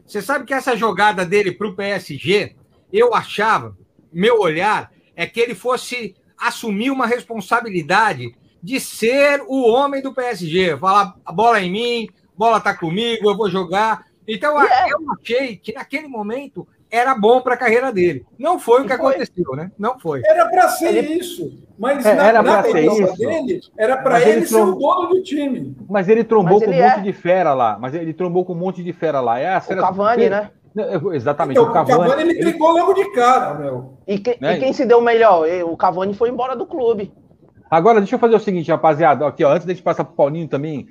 Você sabe que essa jogada dele para o PSG, eu achava, meu olhar, é que ele fosse assumir uma responsabilidade de ser o homem do PSG. Falar, a bola é em mim, bola tá comigo, eu vou jogar. Então, yeah. É. eu achei que naquele momento era bom para a carreira dele. Não foi o que foi. aconteceu, né? Não foi. Era para ser ele... isso. Mas é, na, era na ser isso. dele, era para ele, ele ser o dono do time. Mas ele trombou mas com um monte é. de fera lá. Mas ele trombou com um monte de fera lá. É a o Cavani, né? Exatamente. Então, o Cavani, o Cavani ele pegou logo de cara, meu. E, que, né? e quem se deu melhor? O Cavani foi embora do clube. Agora, deixa eu fazer o seguinte, rapaziada. Aqui, ó, antes de a gente passar para o Paulinho também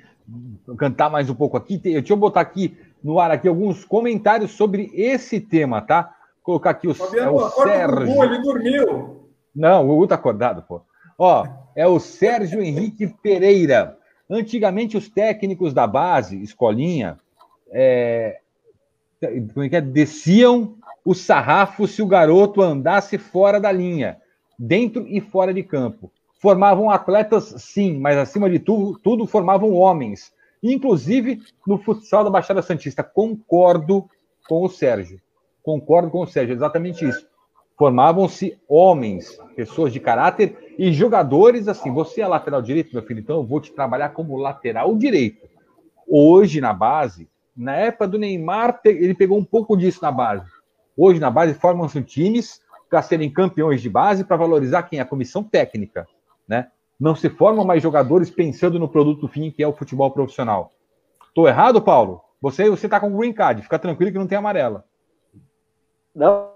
cantar mais um pouco aqui, deixa eu botar aqui no ar aqui alguns comentários sobre esse tema, tá? Vou colocar aqui o, Fabiano, é o Sérgio. O Gugu, ele dormiu. Não, o Gugu tá acordado, pô. Ó, é o Sérgio Henrique Pereira. Antigamente, os técnicos da base, escolinha, é, como é que é? desciam o sarrafo se o garoto andasse fora da linha, dentro e fora de campo. Formavam atletas, sim, mas acima de tudo, tudo formavam homens. Inclusive no futsal da Baixada Santista. Concordo com o Sérgio. Concordo com o Sérgio, exatamente isso. Formavam-se homens, pessoas de caráter e jogadores assim. Você é lateral direito, meu filho, então eu vou te trabalhar como lateral direito. Hoje na base, na época do Neymar, ele pegou um pouco disso na base. Hoje na base formam-se times para serem campeões de base para valorizar quem é a comissão técnica, né? Não se formam mais jogadores pensando no produto fim que é o futebol profissional. Estou errado, Paulo? Você você está com green card, fica tranquilo que não tem amarela. Não.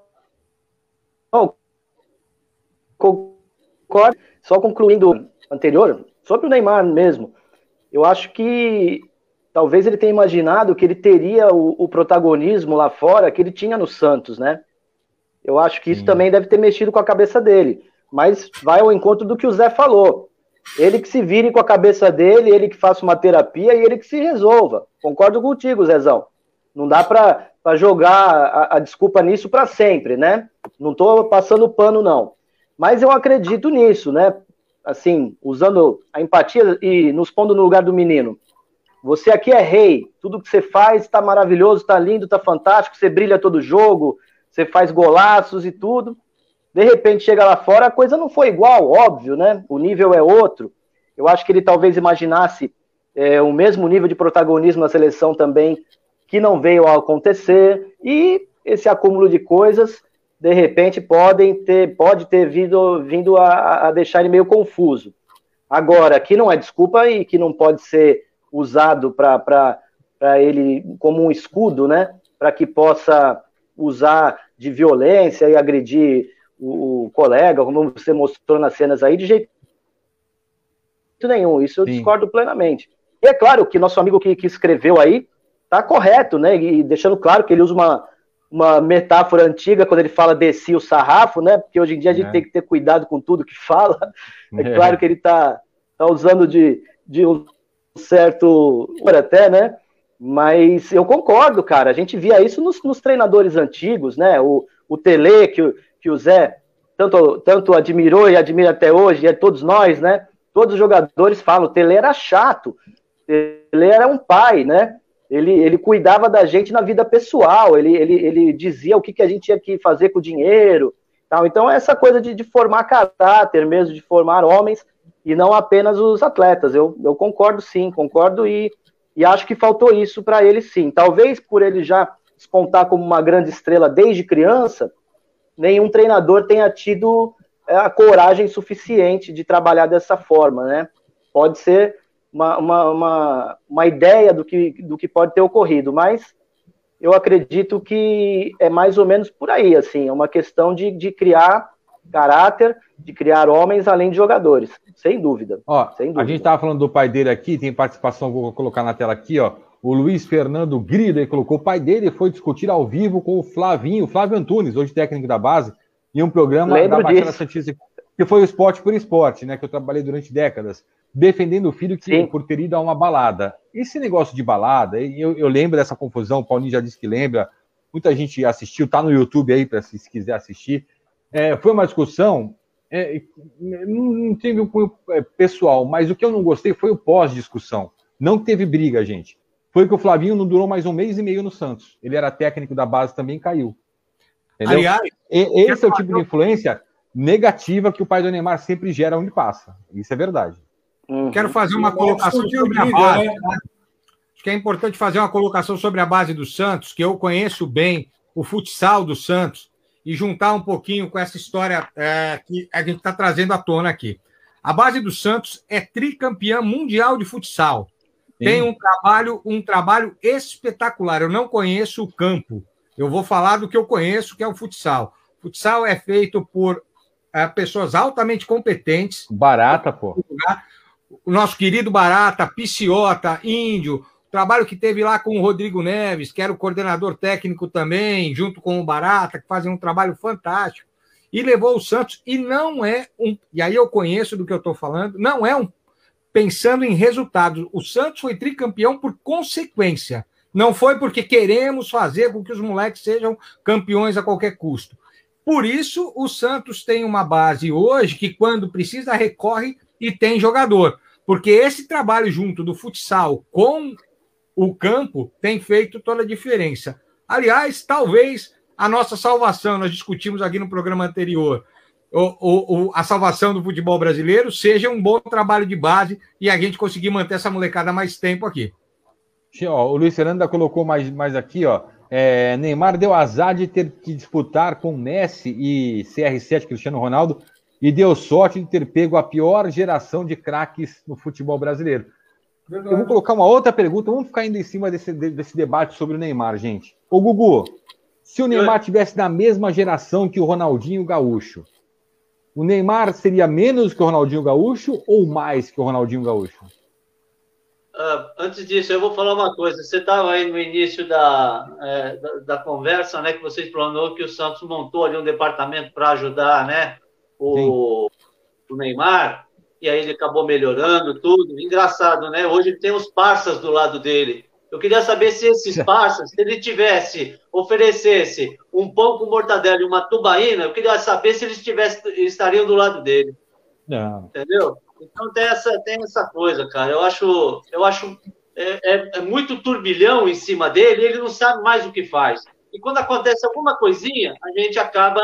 Concordo. Só concluindo anterior, sobre o Neymar mesmo, eu acho que talvez ele tenha imaginado que ele teria o, o, protagonismo lá fora que ele tinha no Santos, né? Eu acho que isso Sim. também deve ter mexido com a cabeça dele. Mas vai ao encontro do que o Zé falou. Ele que se vire com a cabeça dele, ele que faça uma terapia e ele que se resolva. Concordo contigo, Zezão. Não dá para jogar a, a, desculpa nisso para sempre, né? Não estou passando pano, não. Mas eu acredito nisso, né? Assim, usando a empatia e nos pondo no lugar do menino. Você aqui é rei, tudo que você faz está maravilhoso, está lindo, está fantástico, você brilha todo jogo, você faz golaços e tudo. De repente chega lá fora, a coisa não foi igual, óbvio, né? O nível é outro. Eu acho que ele talvez imaginasse é, o mesmo nível de protagonismo na seleção também, que não veio a acontecer, e esse acúmulo de coisas, de repente, podem ter, pode ter vindo, vindo a, a deixar ele meio confuso. Agora, que não é desculpa e que não pode ser usado para ele como um escudo, né? Para que possa usar de violência e agredir o, o, colega, como você mostrou nas cenas aí, de jeito nenhum. Isso eu Sim. discordo plenamente. E é claro que nosso amigo que, que escreveu aí tá correto, né? E deixando claro que ele usa uma, uma metáfora antiga quando ele fala descer o sarrafo, né? Porque hoje em dia a gente é. tem que ter cuidado com tudo que fala. [LAUGHS] É, é. claro que ele tá, tá usando de, de um certo até, né? Mas eu concordo, cara. A gente via isso nos, nos treinadores antigos, né? O, o Tele, que, que o Zé tanto, tanto admirou e admira até hoje, e é todos nós, né? Todos os jogadores falam, o Tele era chato, ele era um pai, né? Ele, ele cuidava da gente na vida pessoal, ele, ele, ele dizia o que, que a gente tinha que fazer com o dinheiro. Tal. Então, essa coisa de, de formar caráter mesmo, de formar homens, e não apenas os atletas. Eu, eu concordo sim, concordo e, e acho que faltou isso para ele sim. Talvez por ele já despontar como uma grande estrela desde criança, nenhum treinador tenha tido é, a coragem suficiente de trabalhar dessa forma, né? Pode ser uma, uma, uma, uma ideia do que, do que pode ter ocorrido, mas eu acredito que é mais ou menos por aí, assim, é uma questão de, de criar caráter, de criar homens além de jogadores, sem dúvida. Ó, sem dúvida. A gente estava falando do pai dele aqui, tem participação, vou colocar na tela aqui, ó. O Luiz Fernando Grida colocou o pai dele foi discutir ao vivo com o Flavinho, Flávio Antunes, hoje técnico da base, em um programa Lembro da Baixada Santista, que foi o Esporte por Esporte, né? Que eu trabalhei durante décadas, defendendo o filho que Sim. por ter ido a uma balada. Esse negócio de balada, eu, eu lembro dessa confusão, o Paulinho já disse que lembra, muita gente assistiu, tá no YouTube aí para se, se quiser assistir. É, foi uma discussão, é, não teve um cunho é, pessoal, mas o que eu não gostei foi o pós-discussão. Não teve briga, gente. Foi que o Flavinho não durou mais um mês e meio no Santos. Ele era técnico da base também caiu. Entendeu? Aliás, e, esse é o tipo de influência negativa que o pai do Neymar sempre gera onde passa. Isso é verdade. Uhum. Quero fazer uma colocação sobre a base. Né? Acho que é importante fazer uma colocação sobre a base do Santos, que eu conheço bem o futsal do Santos e juntar um pouquinho com essa história é, que a gente está trazendo à tona aqui. A base do Santos é tricampeã mundial de futsal. Sim. Tem um trabalho, um trabalho espetacular. Eu não conheço o campo. Eu vou falar do que eu conheço, que é o futsal. O futsal é feito por é, pessoas altamente competentes. Barata, pô. O nosso querido Barata, Piciota, Índio, Trabalho que teve lá com o Rodrigo Neves, que era o coordenador técnico também, junto com o Barata, que fazem um trabalho fantástico. E levou o Santos, e não é um. E aí eu conheço do que eu estou falando, não é um. pensando em resultados. O Santos foi tricampeão por consequência. Não foi porque queremos fazer com que os moleques sejam campeões a qualquer custo. Por isso, o Santos tem uma base hoje que, quando precisa, recorre e tem jogador. Porque esse trabalho junto do futsal com o campo tem feito toda a diferença. Aliás, talvez a nossa salvação, nós discutimos aqui no programa anterior, o, o, a salvação do futebol brasileiro seja um bom trabalho de base e a gente conseguir manter essa molecada mais tempo aqui. o Luiz Fernando colocou mais, mais aqui, ó. É, Neymar deu azar de ter que disputar com Messi e CR7, Cristiano Ronaldo, e deu sorte de ter pego a pior geração de craques no futebol brasileiro. Verdade. Eu vou colocar uma outra pergunta, vamos ficar indo em cima desse, desse debate sobre o Neymar, gente. Ô, Gugu, se o Neymar tivesse na mesma geração que o Ronaldinho Gaúcho, o Neymar seria menos que o Ronaldinho Gaúcho ou mais que o Ronaldinho Gaúcho? Uh, antes disso, eu vou falar uma coisa. Você estava aí no início da, é, da, da, conversa, né? Que você explanou que o Santos montou ali um departamento para ajudar, né? O, o, Neymar. E aí ele acabou melhorando tudo. Engraçado, né? Hoje tem os parças do lado dele. Eu queria saber se esses [LAUGHS] parças, se ele tivesse, oferecesse um pão com mortadela e uma tubaína, eu queria saber se eles tivesse, estariam do lado dele. Não. Entendeu? Então tem essa, tem essa coisa, cara. Eu acho, eu acho é, é, é muito turbilhão em cima dele, ele não sabe mais o que faz. E quando acontece alguma coisinha, a gente acaba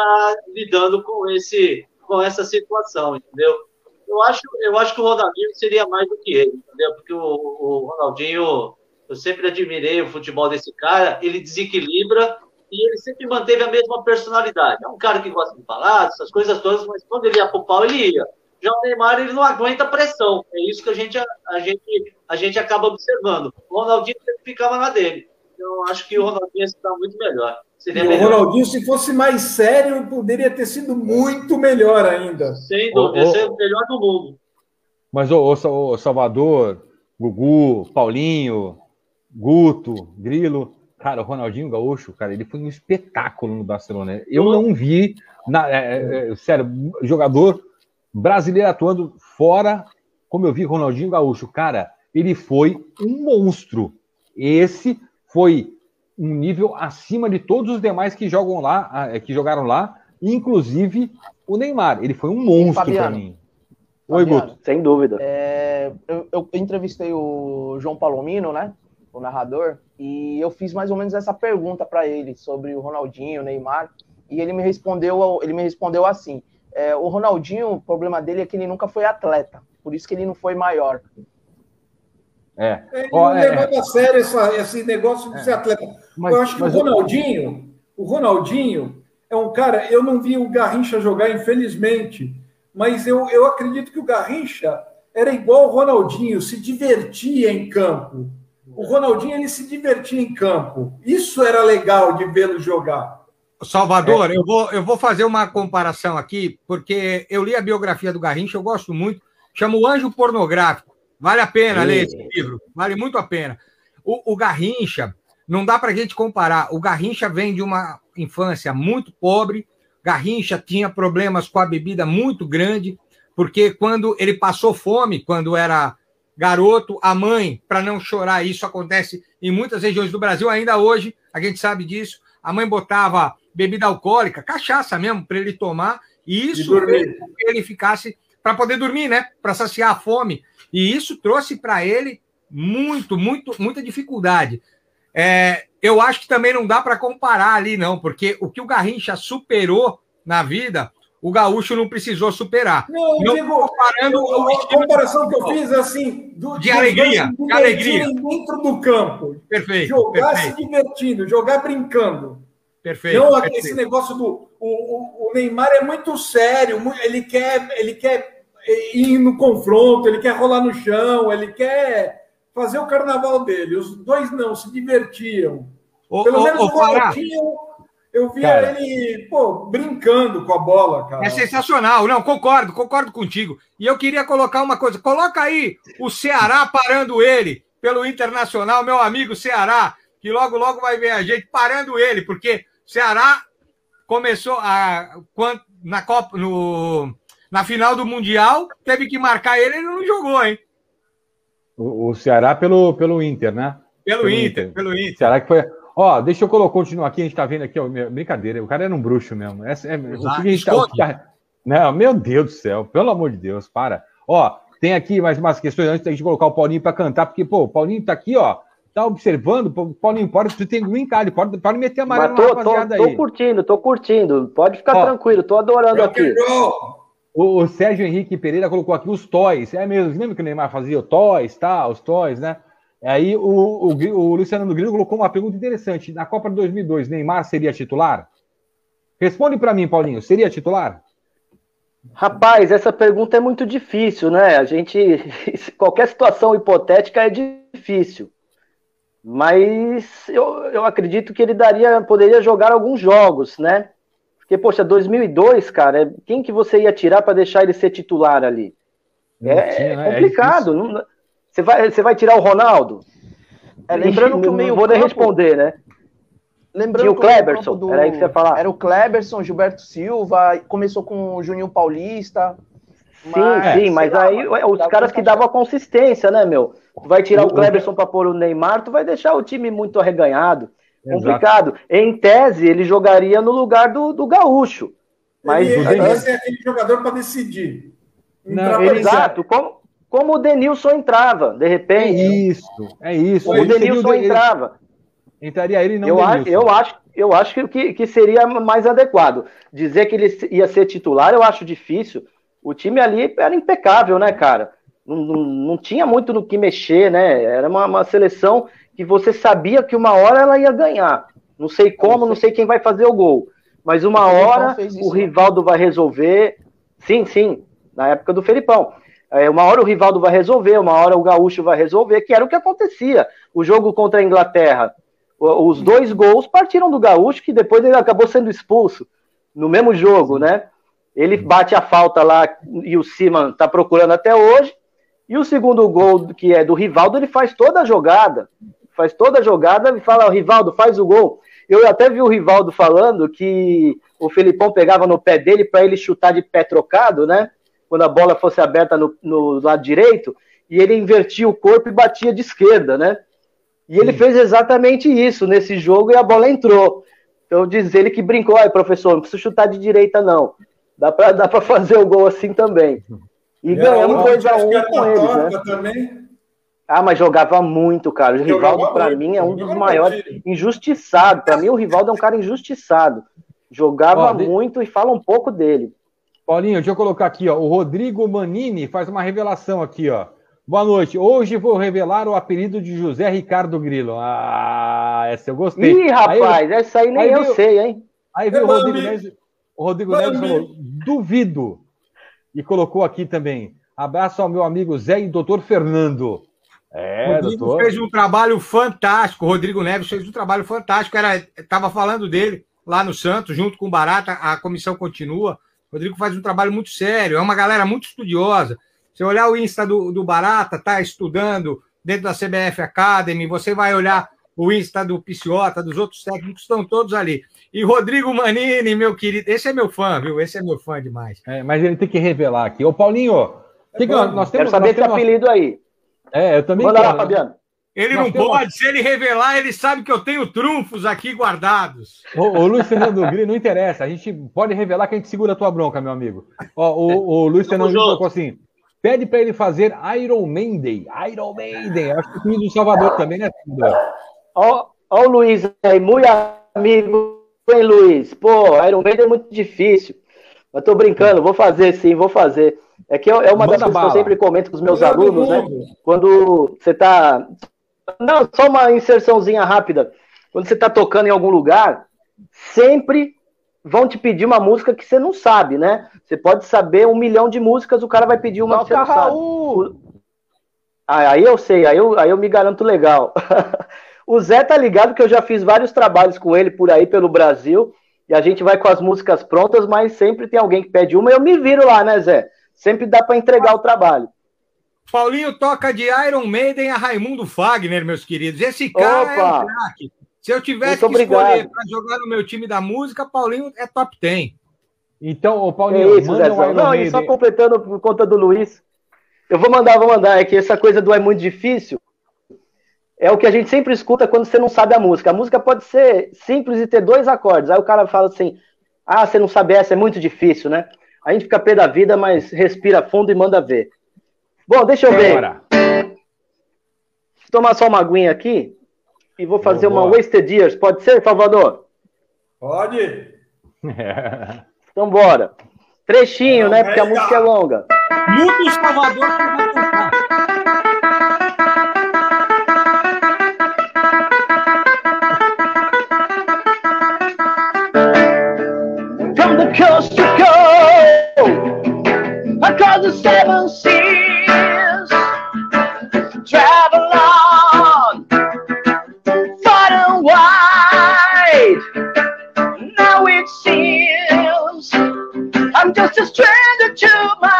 lidando com esse, com essa situação, entendeu? Eu acho, eu acho que o Ronaldinho seria mais do que ele, entendeu? Porque o, o Ronaldinho eu sempre admirei o futebol desse cara. Ele desequilibra e ele sempre manteve a mesma personalidade. É um cara que gosta de falar, essas coisas todas, mas quando ele ia pro pau, ele ia. Já o Neymar, ele não aguenta pressão. É isso que a gente, a gente, a gente acaba observando. O Ronaldinho ficava na dele. Eu acho que o Ronaldinho está muito melhor. Seria e melhor. o Ronaldinho, se fosse mais sério, poderia ter sido muito melhor ainda. Sem dúvida, oh, oh. o melhor do mundo. Mas o oh, oh, Salvador, Gugu, Paulinho, Guto, Grilo. Cara, o Ronaldinho Gaúcho, cara, ele foi um espetáculo no Barcelona. Eu não vi, na, é, é, é, sério, jogador brasileiro atuando fora, como eu vi Ronaldinho Gaúcho. Cara, ele foi um monstro. Esse foi um nível acima de todos os demais que jogam lá, é, que jogaram lá, inclusive o Neymar. Ele foi um monstro para mim. Oi, Guto. Sem dúvida. É, eu, eu entrevistei o João Palomino, né? o narrador, e eu fiz mais ou menos essa pergunta para ele sobre o Ronaldinho, o Neymar, e ele me respondeu, ele me respondeu assim: é, o Ronaldinho, o problema dele é que ele nunca foi atleta, por isso que ele não foi maior. É. Ele oh, não é, levava a sério essa, esse negócio de é. ser atleta. Mas, eu acho que o Ronaldinho, o Ronaldinho é um cara. Eu não vi o Garrincha jogar, infelizmente, mas eu, eu acredito que o Garrincha era igual o Ronaldinho, se divertia em campo o Ronaldinho ele se divertia em campo. Isso era legal de vê-lo jogar. Salvador, é. eu, vou, eu vou fazer uma comparação aqui, porque eu li a biografia do Garrincha, eu gosto muito. Chama O Anjo Pornográfico. Vale a pena ler esse livro, vale muito a pena. O, o Garrincha, não dá para a gente comparar. O Garrincha vem de uma infância muito pobre. Garrincha tinha problemas com a bebida muito grande, porque quando ele passou fome, quando era garoto, a mãe, para não chorar, isso acontece em muitas regiões do Brasil, ainda hoje, a gente sabe disso. A mãe botava bebida alcoólica, cachaça mesmo, para ele tomar, e isso ele ficasse para poder dormir, né? Para saciar a fome. E isso trouxe para ele muito, muito, muita dificuldade. É, eu acho que também não dá para comparar ali, não, porque o que o Garrincha superou na vida, o gaúcho não precisou superar. Não, não digo, comparando eu, a comparação que eu fiz é assim, do, de alegria, de alegria dentro do campo. Perfeito. Jogar perfeito. se divertindo, jogar brincando. Perfeito. Não perfeito. esse negócio do o, o, o, Neymar é muito sério, ele quer ele quer ir no confronto, ele quer rolar no chão, ele quer fazer o carnaval dele. Os dois não se divertiam. Pelo menos o Ronaldinho eu via cara, ele, pô, brincando com a bola, cara. É sensacional. Não, concordo, concordo contigo. E eu queria colocar uma coisa. Coloca aí o Ceará parando ele pelo Internacional, meu amigo Ceará, que logo, logo vai ver a gente parando ele, porque Ceará começou a na Copa no na final do Mundial, teve que marcar ele, ele não jogou, hein? O, o Ceará pelo, pelo Inter, né? Pelo, pelo Inter, Inter, pelo Inter. Ceará que foi. Ó, deixa eu colocar, continuar aqui, a gente tá vendo aqui, ó, brincadeira, o cara era um bruxo mesmo. Essa, é, o que a gente tá, Não, meu Deus do céu, pelo amor de Deus, para. Ó, tem aqui mais umas questões antes da gente colocar o Paulinho para cantar, porque, pô, o Paulinho tá aqui, ó, tá observando, Paulinho, pode, tu tem green card, pode, pode meter a maré tô, rapaziada tô, tô aí. Tô curtindo, tô curtindo, pode ficar ó, tranquilo, tô adorando aqui. O, o, Sérgio Henrique Pereira colocou aqui os toys, é mesmo, lembra que o Neymar fazia o toys, tá, os toys, né? Aí o, o, o Luciano do Grilo colocou uma pergunta interessante. Na Copa de 2002, Neymar seria titular? Responde para mim, Paulinho. Seria titular? Rapaz, essa pergunta é muito difícil, né? A gente. [LAUGHS] Qualquer situação hipotética é difícil. Mas eu, eu acredito que ele daria, poderia jogar alguns jogos, né? Porque, poxa, 2002, cara, quem que você ia tirar para deixar ele ser titular ali? É, né? é complicado. É não, você vai, você vai tirar o Ronaldo? É, lembrando que o meio. Não vou nem responder, né? Lembrando Tinha o Kleberson, do... era aí que você ia falar. Era o Kleberson, Gilberto Silva, começou com o Juninho Paulista. Sim, mas, sim, mas lá, aí os caras que davam a consistência, né, meu? Tu vai tirar o, o Kleberson para pôr o Neymar, tu vai deixar o time muito arreganhado. Exato. Complicado. Em tese, ele jogaria no lugar do, do Gaúcho. Mas ele, ele ia ser aquele jogador para decidir. Não, ele, exato. Como, como o Denilson entrava, de repente. É isso, é isso. Como o Denilson ele, entrava. Entraria ele não eu acho, eu acho, eu acho que, que seria mais adequado. Dizer que ele ia ser titular, eu acho difícil. O time ali era impecável, né, cara? Não, não, não tinha muito no que mexer, né? Era uma, uma seleção que você sabia que uma hora ela ia ganhar. Não sei como, não sei quem vai fazer o gol. Mas uma hora o né? Rivaldo vai resolver. Sim, sim, na época do Felipão. É, uma hora o Rivaldo vai resolver, uma hora o Gaúcho vai resolver, que era o que acontecia. O jogo contra a Inglaterra, os dois gols partiram do Gaúcho, que depois ele acabou sendo expulso no mesmo jogo, né? Ele bate a falta lá e o Siman tá procurando até hoje. E o segundo gol, que é do Rivaldo, ele faz toda a jogada. Faz toda a jogada e fala: Rivaldo, faz o gol. Eu até vi o Rivaldo falando que o Felipão pegava no pé dele para ele chutar de pé trocado, né? quando a bola fosse aberta no, no lado direito, e ele invertia o corpo e batia de esquerda, né? E ele Sim. fez exatamente isso nesse jogo e a bola entrou. Então diz ele que brincou, ai professor, não precisa chutar de direita não. Dá para dá pra [LAUGHS] fazer o gol assim também. E é, ganhamos 2x1 com ele, né? Também. Ah, mas jogava muito, cara. O Rivaldo, para mim, é um dos maiores. Injustiçado. Para mim, o Rivaldo é um cara injustiçado. Jogava Ó, muito de... e fala um pouco dele. Paulinho, deixa eu colocar aqui, ó. O Rodrigo Manini faz uma revelação aqui, ó. Boa noite. Hoje vou revelar o apelido de José Ricardo Grilo. Ah, essa eu gostei. Ih, rapaz, aí, essa aí nem aí eu sei, hein? Aí veio o Rodrigo Neves, o Rodrigo Neves falou, duvido. E colocou aqui também. Abraço ao meu amigo Zé e doutor Fernando. É, Rodrigo doutor. fez um trabalho fantástico. O Rodrigo Neves fez um trabalho fantástico. Era, tava falando dele lá no Santos, junto com o Barata. A comissão continua. Rodrigo faz um trabalho muito sério, é uma galera muito estudiosa. Se olhar o Insta do, do Barata, tá estudando dentro da CBF Academy, você vai olhar o Insta do Piciota, dos outros técnicos, estão todos ali. E Rodrigo Manini, meu querido, esse é meu fã, viu? Esse é meu fã demais. É, mas ele tem que revelar aqui. Ô, Paulinho, é que nós, nós, temos. Quero saber esse temos... apelido aí. É, eu também Manda quero. lá, Fabiano. Ele Nós não temos... pode, se ele revelar, ele sabe que eu tenho trunfos aqui guardados. O, o Luiz Fernando Gri, não interessa, a gente pode revelar que a gente segura a tua bronca, meu amigo. Ó, o, o Luiz Fernando Gri colocou assim: pede para ele fazer Iron Maiden. Iron Maiden, acho que o time do Salvador também, né, Ó, ó o Luiz aí, muito amigo, hein, Luiz? Pô, Iron Maiden é muito difícil. Eu tô brincando, vou fazer sim, vou fazer. É que é uma Manda das coisas que eu sempre comento com os meus alunos, né? Quando você tá não, só uma inserçãozinha rápida. Quando você está tocando em algum lugar, sempre vão te pedir uma música que você não sabe, né? Você pode saber um milhão de músicas, o cara vai pedir uma Toca que você não Raul. sabe. Ah, aí eu sei, aí eu, aí eu me garanto legal. [LAUGHS] o Zé tá ligado que eu já fiz vários trabalhos com ele por aí, pelo Brasil, e a gente vai com as músicas prontas, mas sempre tem alguém que pede uma, e eu me viro lá, né, Zé? Sempre dá para entregar o trabalho. Paulinho toca de Iron Maiden a Raimundo Fagner, meus queridos. Esse cara Opa. é um craque. Se eu tivesse Muito que escolher para jogar no meu time da música, Paulinho é top 10. Então, o Paulinho, é isso, manda um Não, e só completando por conta do Luiz. Eu vou mandar, vou mandar. É que essa coisa do é muito difícil é o que a gente sempre escuta quando você não sabe a música. A música pode ser simples e ter dois acordes. Aí o cara fala assim: ah, você não sabe essa, é muito difícil, né? A gente fica pé da vida, mas respira fundo e manda ver. Bom, deixa eu ver. Bora. Vou tomar só uma aguinha aqui e vou fazer Boa. uma Wasted Years. Pode ser, Salvador? Pode. [LAUGHS] então bora. Trechinho, né? Porque a música é longa. Muda o Salvador que vai cantar. The seven seas, travel on far and wide. Now it seems I'm just a stranger to myself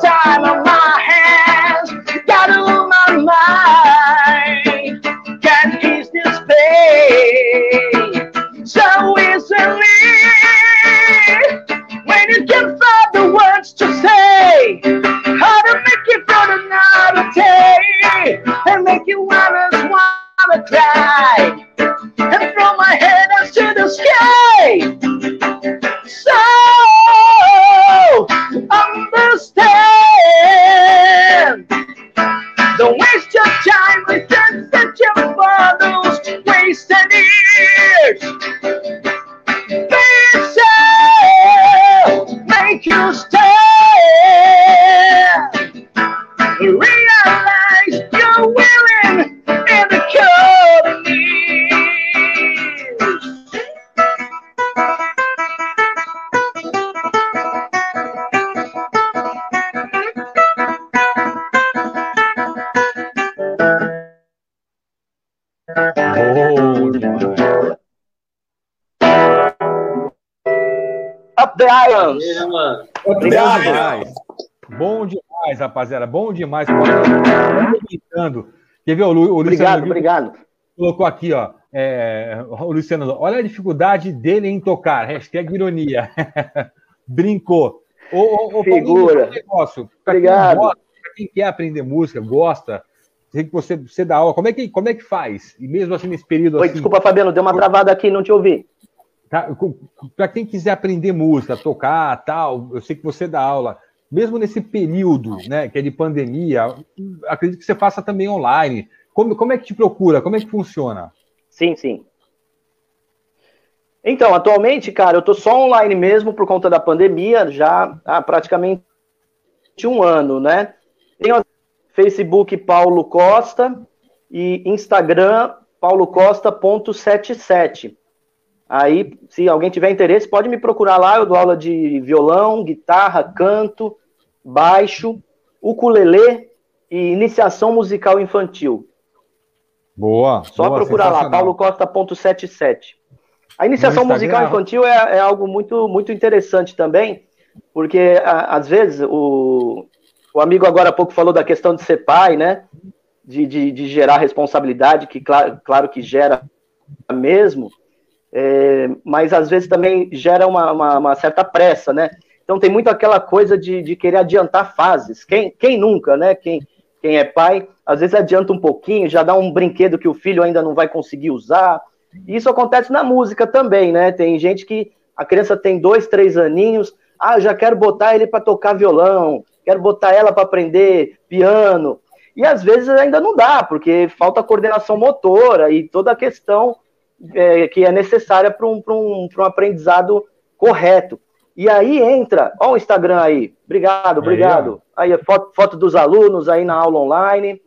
time on rapaziada. Bom demais. Comentando. Quer ver o, Lu, o Obrigado, Luciano obrigado. colocou aqui, ó. é, o Luciano, olha a dificuldade dele em tocar. Hashtag ironia. [LAUGHS] Brincou. Ô, ô, Figura. Negócio. Pra Obrigado. Quem, gosta, pra quem quer aprender música, gosta, sei que você, você dá aula, como é, que, como é que faz? E mesmo assim, nesse período Oi, assim, desculpa, Fabiano, deu uma travada aqui, não te ouvi. Tá, para quem quiser aprender música, tocar, tal, eu sei que você dá aula. Mesmo nesse período, né, que é de pandemia, acredito que você faça também online. Como, como é que te procura? Como é que funciona? Sim, sim. Então, atualmente, cara, eu tô só online mesmo por conta da pandemia, já há praticamente um ano, né? Tenho Facebook Paulo Costa e Instagram paulocosta.77. Aí, se alguém tiver interesse, pode me procurar lá. Eu dou aula de violão, guitarra, canto, baixo, ukulele e iniciação musical infantil. Boa. Só boa, procurar lá, paulocosta.77. A iniciação musical infantil é, é algo muito, muito interessante também, porque a- às vezes o, o amigo agora há pouco falou da questão de ser pai, né? De, de, de gerar responsabilidade, que claro, claro que gera mesmo, é, mas às vezes também gera uma, uma, uma certa pressa, né? Então tem muito aquela coisa de, de querer adiantar fases. Quem, quem nunca, né? Quem, quem é pai, às vezes adianta um pouquinho, já dá um brinquedo que o filho ainda não vai conseguir usar. Isso acontece na música também, né? Tem gente que a criança tem dois, três aninhos, Ah, já quero botar ele para tocar violão, quero botar ela para aprender piano. E às vezes ainda não dá, porque falta coordenação motora e toda a questão é, que é necessária para um, um, um aprendizado correto. E aí entra, ó o Instagram aí, obrigado, obrigado. Aí, aí foto, foto dos alunos aí na aula online,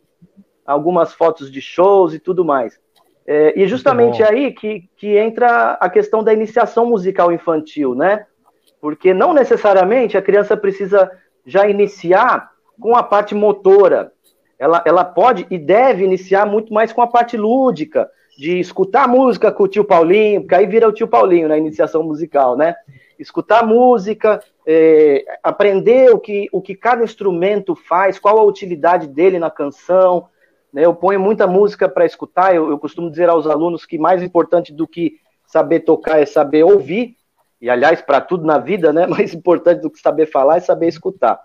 algumas fotos de shows e tudo mais. É, e justamente aí que, que entra a questão da iniciação musical infantil, né? Porque não necessariamente a criança precisa já iniciar com a parte motora. Ela, ela pode e deve iniciar muito mais com a parte lúdica, de escutar música com o tio Paulinho, porque aí vira o tio Paulinho na iniciação musical, né? Escutar música, é, aprender o que, o que cada instrumento faz, qual a utilidade dele na canção. Né? Eu ponho muita música para escutar, eu, eu costumo dizer aos alunos que mais importante do que saber tocar é saber ouvir, e aliás, para tudo na vida, né? [LAUGHS] Mais importante do que saber falar é saber escutar.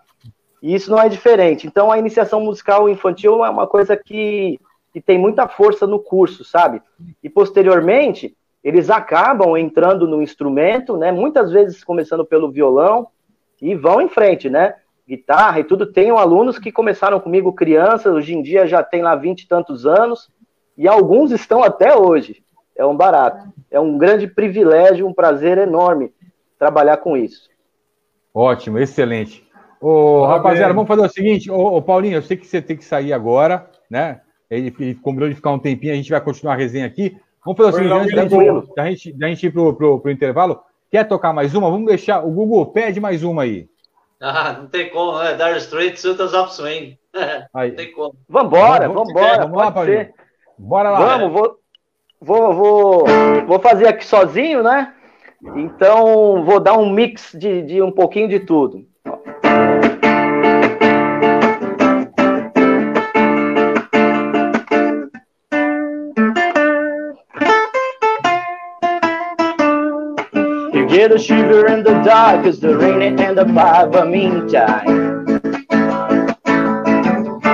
E isso não é diferente. Então, a iniciação musical infantil é uma coisa que que tem muita força no curso, sabe? E posteriormente, eles acabam entrando no instrumento, né? Muitas vezes começando pelo violão e vão em frente, né? Guitarra e tudo. Tenho alunos que começaram comigo crianças, hoje em dia já tem lá vinte e tantos anos, e alguns estão até hoje. É um barato. É um grande privilégio, um prazer enorme trabalhar com isso. Ótimo, excelente. Ô, rapaziada, vamos fazer o seguinte, ô, ô, Paulinho, eu sei que você tem que sair agora, né? Ele, ele combinou de ficar um tempinho, a gente vai continuar a resenha aqui. Vamos fazer o seguinte, antes da gente, da gente ir pro, pro, pro intervalo, quer tocar mais uma? Vamos deixar, o Google pede mais uma aí. [LAUGHS] Ah, não tem como, né? Dire Straits, Sultans of Swing. Aí. Não tem como. Vambora, vamos, vambora. Vamos lá, Paulinho. Bora lá. Vamos, vou, vou, vou, vou fazer aqui sozinho, né? Então, vou dar um mix de, de um pouquinho de tudo. Get a shiver in the dark as the rain and the fire meantime.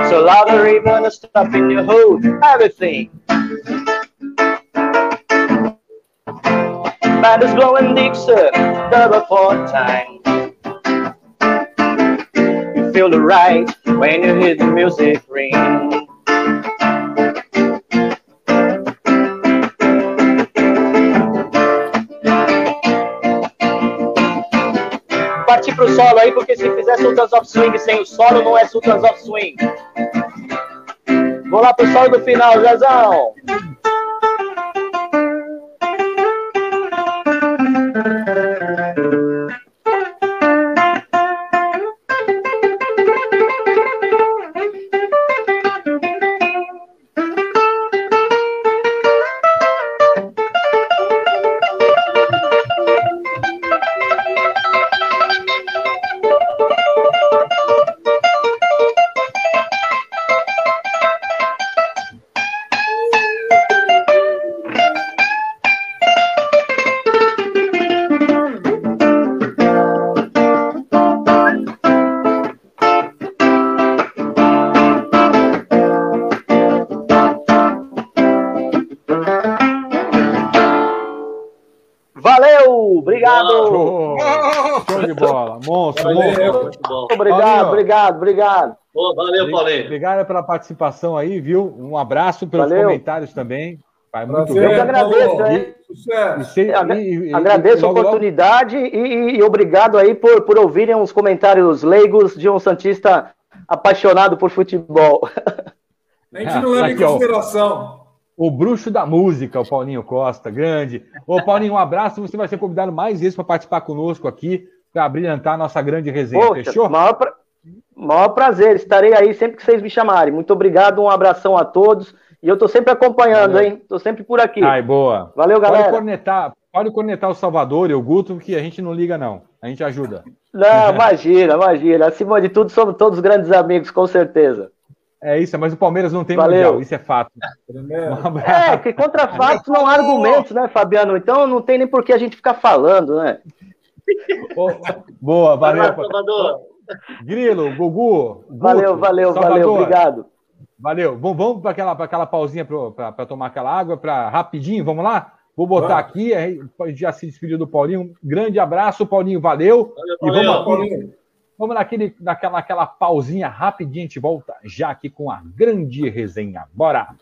So louder even a stuff in your hood, everything. Band is blowing Dixon, double four time. You feel the right when you hear the music ring. Partir pro solo aí, porque se fizer Sultans of Swing sem o solo, não é Sultans of Swing. Vou lá pro solo do final, Zezão. Obrigado, obrigado, obrigado. valeu, Paulinho. Obrigado pela participação aí, viu? Um abraço pelos valeu. comentários também. Vai muito bem. Eu que agradeço, hein? E, e, agradeço a oportunidade e, e, obrigado aí por, por ouvirem os comentários leigos de um Santista apaixonado por futebol. A gente não leva em consideração. O bruxo da música, o Paulinho Costa, grande. Ô, Paulinho, um abraço. Você vai ser convidado mais vezes para participar conosco aqui para brilhantar a nossa grande resenha. Poxa, Fechou? Maior, pra... maior prazer, estarei aí sempre que vocês me chamarem. Muito obrigado, um abração a todos. E eu estou sempre acompanhando, Valeu. hein? Estou sempre por aqui. Ai, boa. Valeu, galera. Pode cornetar, pode cornetar o Salvador e o Guto, que a gente não liga, não. A gente ajuda. Não, [LAUGHS] imagina, imagina. Acima de tudo, somos todos grandes amigos, com certeza. É isso, mas o Palmeiras não tem Valeu. mundial, isso é fato. Um é, que contra fatos não há argumentos, né, Fabiano? Então não tem nem por que a gente ficar falando, né? Boa, valeu. Salvador. Grilo, Gugu. Guto, valeu, valeu, Salvador. valeu, obrigado. Valeu. Vamos, vamos para aquela, aquela pausinha para tomar aquela água, para rapidinho, vamos lá? Vou botar aqui, a gente já se despediu do Paulinho. Grande abraço, Paulinho, valeu. valeu e vamos, Paulinho. vamos naquele, naquela, naquela pausinha rapidinho, a gente volta já aqui com a grande resenha. Bora!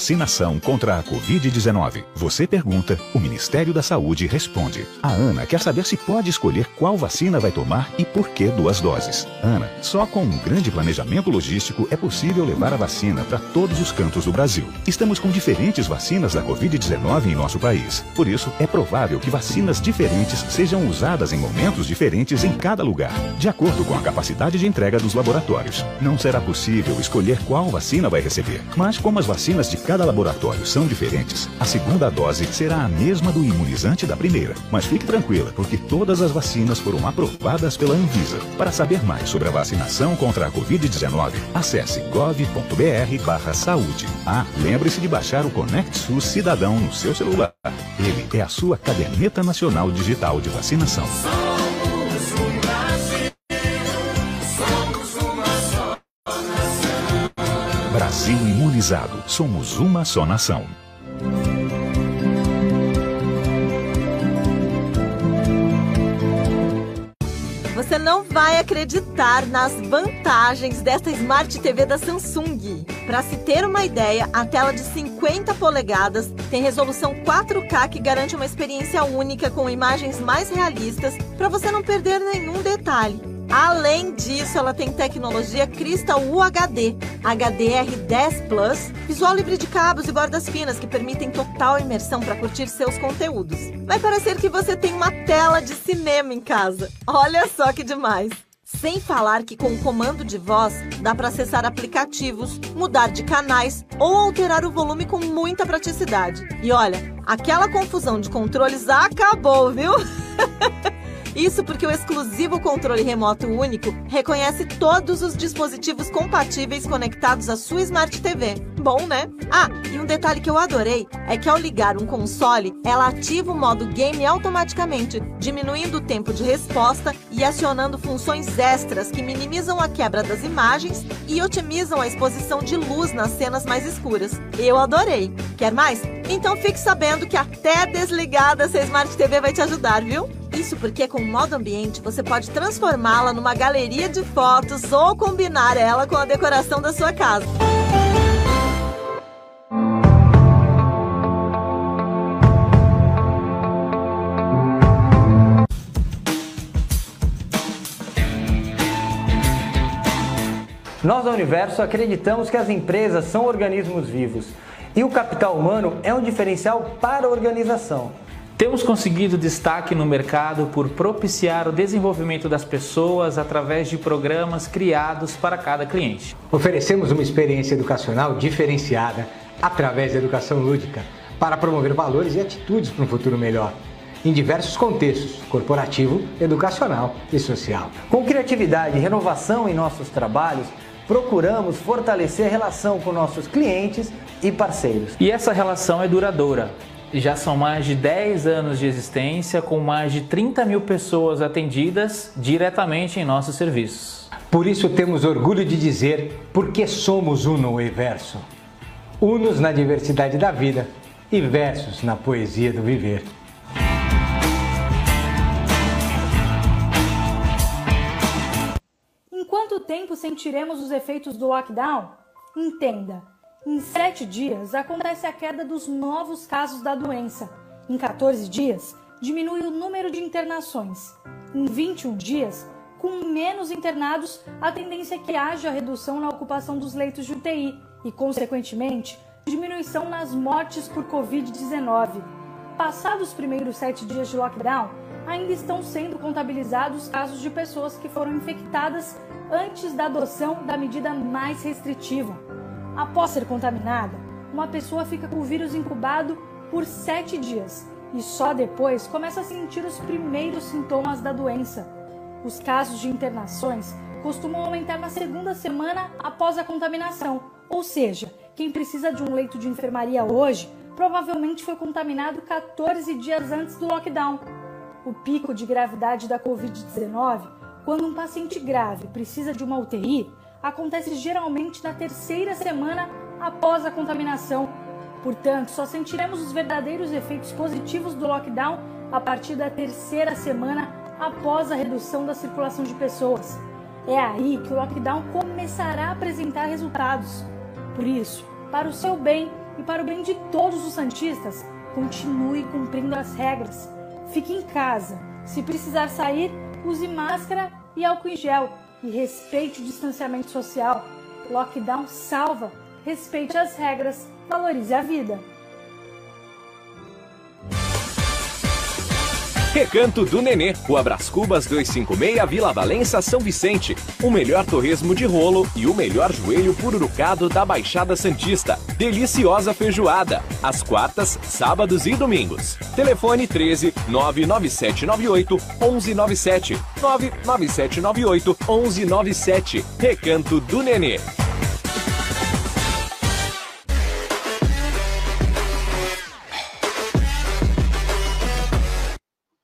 Vacinação contra a Covid-19. Você pergunta, o Ministério da Saúde responde. A Ana quer saber se pode escolher qual vacina vai tomar e por que duas doses. Ana, só com um grande planejamento logístico é possível levar a vacina para todos os cantos do Brasil. Estamos com diferentes vacinas da Covid-19 em nosso país. Por isso, é provável que vacinas diferentes sejam usadas em momentos diferentes em cada lugar, de acordo com a capacidade de entrega dos laboratórios. Não será possível escolher qual vacina vai receber, mas como as vacinas de cada laboratório são diferentes, a segunda dose será a mesma do imunizante da primeira. Mas fique tranquila, porque todas as vacinas foram aprovadas pela Anvisa. Para saber mais sobre a vacinação contra a Covid-19, acesse gov.br/saúde. Ah, lembre-se de baixar o Conect SUS Cidadão no seu celular. Ele é a sua caderneta nacional digital de vacinação. Brasil imunizado. Somos uma só nação. Você não vai acreditar nas vantagens desta Smart TV da Samsung. Para se ter uma ideia, a tela de 50 polegadas tem resolução 4K que garante uma experiência única com imagens mais realistas para você não perder nenhum detalhe. Além disso, ela tem tecnologia Crystal UHD, HDR10 Plus, visual livre de cabos e bordas finas que permitem total imersão para curtir seus conteúdos. Vai parecer que você tem uma tela de cinema em casa. Olha só que demais! Sem falar que com o comando de voz dá para acessar aplicativos, mudar de canais ou alterar o volume com muita praticidade. E olha, aquela confusão de controles acabou, viu? [LAUGHS] Isso porque o exclusivo controle remoto único reconhece todos os dispositivos compatíveis conectados à sua Smart TV. Bom, né? Ah, e um detalhe que eu adorei é que ao ligar um console, ela ativa o modo game automaticamente, diminuindo o tempo de resposta e acionando funções extras que minimizam a quebra das imagens e otimizam a exposição de luz nas cenas mais escuras. Eu adorei. Quer mais? Então fique sabendo que até desligada essa Smart TV vai te ajudar, viu? Isso porque com o modo ambiente você pode transformá-la numa galeria de fotos ou combinar ela com a decoração da sua casa. Nós da Universo acreditamos que as empresas são organismos vivos e o capital humano é um diferencial para a organização. Temos conseguido destaque no mercado por propiciar o desenvolvimento das pessoas através de programas criados para cada cliente. Oferecemos uma experiência educacional diferenciada através da educação lúdica para promover valores e atitudes para um futuro melhor em diversos contextos corporativo, educacional e social. Com criatividade e renovação em nossos trabalhos, procuramos fortalecer a relação com nossos clientes e parceiros. E essa relação é duradoura já são mais de 10 anos de existência, com mais de 30 mil pessoas atendidas diretamente em nossos serviços. Por isso temos orgulho de dizer porque somos Uno e Verso. Unos na diversidade da vida e versos na poesia do viver. Em quanto tempo sentiremos os efeitos do lockdown? Entenda em sete dias, acontece a queda dos novos casos da doença. Em 14 dias, diminui o número de internações. Em 21 dias, com menos internados, a tendência é que haja redução na ocupação dos leitos de UTI e, consequentemente, diminuição nas mortes por Covid-19. passados os primeiros sete dias de lockdown, ainda estão sendo contabilizados casos de pessoas que foram infectadas antes da adoção da medida mais restritiva. Após ser contaminada, uma pessoa fica com o vírus incubado por sete dias e só depois começa a sentir os primeiros sintomas da doença. Os casos de internações costumam aumentar na segunda semana após a contaminação, ou seja, quem precisa de um leito de enfermaria hoje provavelmente foi contaminado 14 dias antes do lockdown. O pico de gravidade da Covid-19, quando um paciente grave precisa de uma UTI, acontece geralmente na terceira semana após a contaminação. Portanto, só sentiremos os verdadeiros efeitos positivos do lockdown a partir da terceira semana após a redução da circulação de pessoas. É aí que o lockdown começará a apresentar resultados. Por isso, para o seu bem e para o bem de todos os santistas, continue cumprindo as regras. Fique em casa. Se precisar sair, use máscara e álcool em gel e respeite o distanciamento social. Lockdown salva. Respeite as regras. Valorize a vida. Recanto do Nenê, Rua Brás Cubas 256, Vila Valença, São Vicente. O melhor torresmo de rolo e o melhor joelho pururucado da Baixada Santista. Deliciosa feijoada, às quartas, sábados e domingos. Telefone 13 99798 1197 99798 1197. Recanto do Nenê.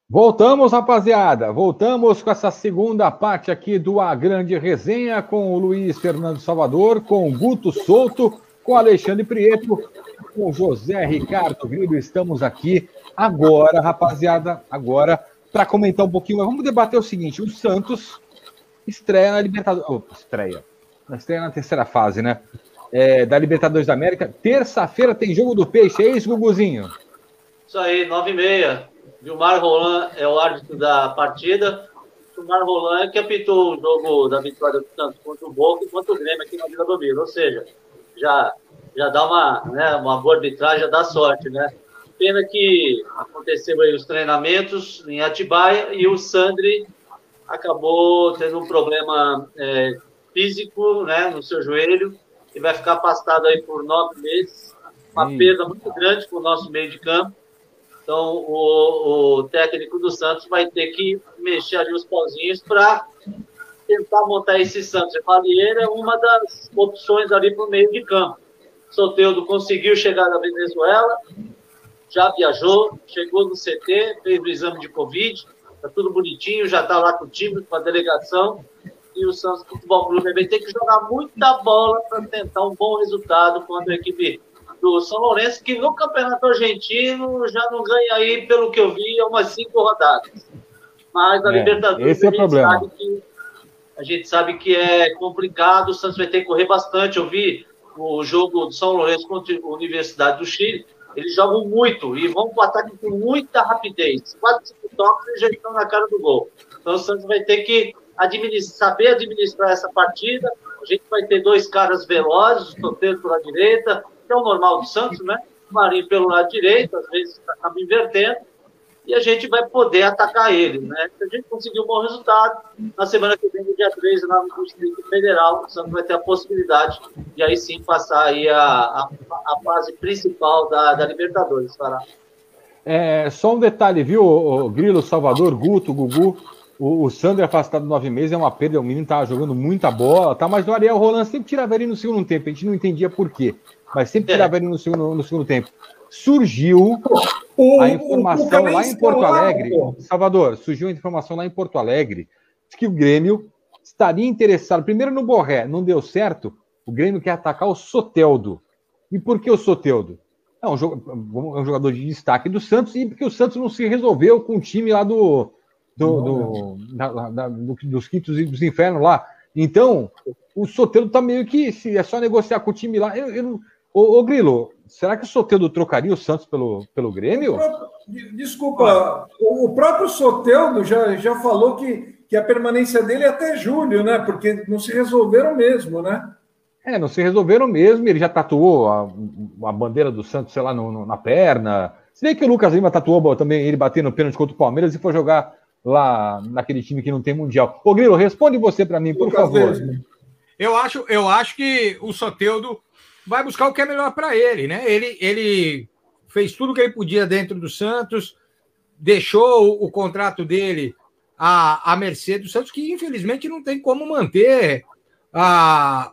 Voltamos, rapaziada. Voltamos com essa segunda parte aqui do A Grande Resenha com o Luiz Fernando Salvador, com o Guto Souto, com o Alexandre Prieto, com o José Ricardo Grilo. Estamos aqui agora, rapaziada, agora para comentar um pouquinho. Vamos debater o seguinte: o Santos estreia na Libertadores. Estreia. Estreia na terceira fase, né? É, da Libertadores da América. Terça-feira tem jogo do Peixe, é isso, Guguzinho? Isso aí, nove e meia. Vilmar Roland é o árbitro da partida. Vilmar Roland é que apitou o jogo da vitória do Santos contra o Boca e contra o Grêmio aqui na Vila Belmiro. Ou seja, já, já dá uma, né, uma boa arbitragem, já dá sorte, né? Pena que aconteceu aí os treinamentos em Atibaia e o Sandri acabou tendo um problema é, físico né, no seu joelho e vai ficar afastado aí por nove meses. Uma Sim. perda muito grande para o nosso meio de campo. Então, o, o técnico do Santos vai ter que mexer ali os pauzinhos para tentar montar esse Santos. Valieira é uma das opções ali para o meio de campo. Soteudo conseguiu chegar na Venezuela, já viajou, chegou no CT, fez o exame de Covid, está tudo bonitinho, já está lá com o time, com a delegação. E o Santos Futebol Clube vai ter que jogar muita bola para tentar um bom resultado quando a equipe do São Lourenço, que no Campeonato Argentino já não ganha aí, pelo que eu vi, umas cinco rodadas. Mas a é, Libertadores esse é a, gente problema. sabe que, a gente sabe que é complicado, o Santos vai ter que correr bastante. Eu vi o jogo do São Lourenço contra a Universidade do Chile, eles jogam muito e vão para o ataque com muita rapidez. Quase cinco toques e já estão na cara do gol. Então o Santos vai ter que administrar, saber administrar essa partida. A gente vai ter dois caras velozes, o Toteiro pela direita, que é o normal do Santos, né? O Marinho pelo lado direito, às vezes acaba invertendo, e a gente vai poder atacar ele, né? Se a gente conseguir um bom resultado, na semana que vem, no dia 13, lá no Distrito Federal, o Santos vai ter a possibilidade de aí sim passar aí a, a, a fase principal da, da Libertadores, Fará. É, só um detalhe, viu, Grilo, Salvador, Guto, Gugu. O, o Sandro é afastado nove meses, é uma perda. O menino tava jogando muita bola, tá? Mas o Ariel Roland sempre tirava ele no segundo tempo. A gente não entendia por quê mas sempre tirava ele no segundo, no segundo tempo. Surgiu o, a informação o, o lá em Porto Alegre, Salvador, surgiu a informação lá em Porto Alegre que o Grêmio estaria interessado, primeiro no Borré, não deu certo, o Grêmio quer atacar o Soteldo. E por que o Soteldo? É um, é um jogador de destaque do Santos e porque o Santos não se resolveu com o time lá do, do, do, da, da, do dos quintos e dos infernos lá. Então, o Soteldo tá meio que se é só negociar com o time lá. Eu, eu, Ô, ô, Grilo, será que o Soteldo trocaria o Santos pelo, pelo Grêmio? Desculpa, o próprio Soteldo já, já falou que, que a permanência dele é até julho, né? Porque não se resolveram mesmo, né? É, não se resolveram mesmo. Ele já tatuou a, a bandeira do Santos, sei lá, no, no, na perna. Se bem que o Lucas Lima tatuou também ele batendo pênalti contra o Palmeiras e foi jogar lá naquele time que não tem mundial. Ô, Grilo, responde você para mim, por Lucas favor. Mesmo. Eu acho, eu acho que o Soteudo vai buscar o que é melhor para ele, né? Ele, ele fez tudo o que ele podia dentro do Santos, deixou o, o contrato dele à, à mercê do Santos, que infelizmente não tem como manter, a,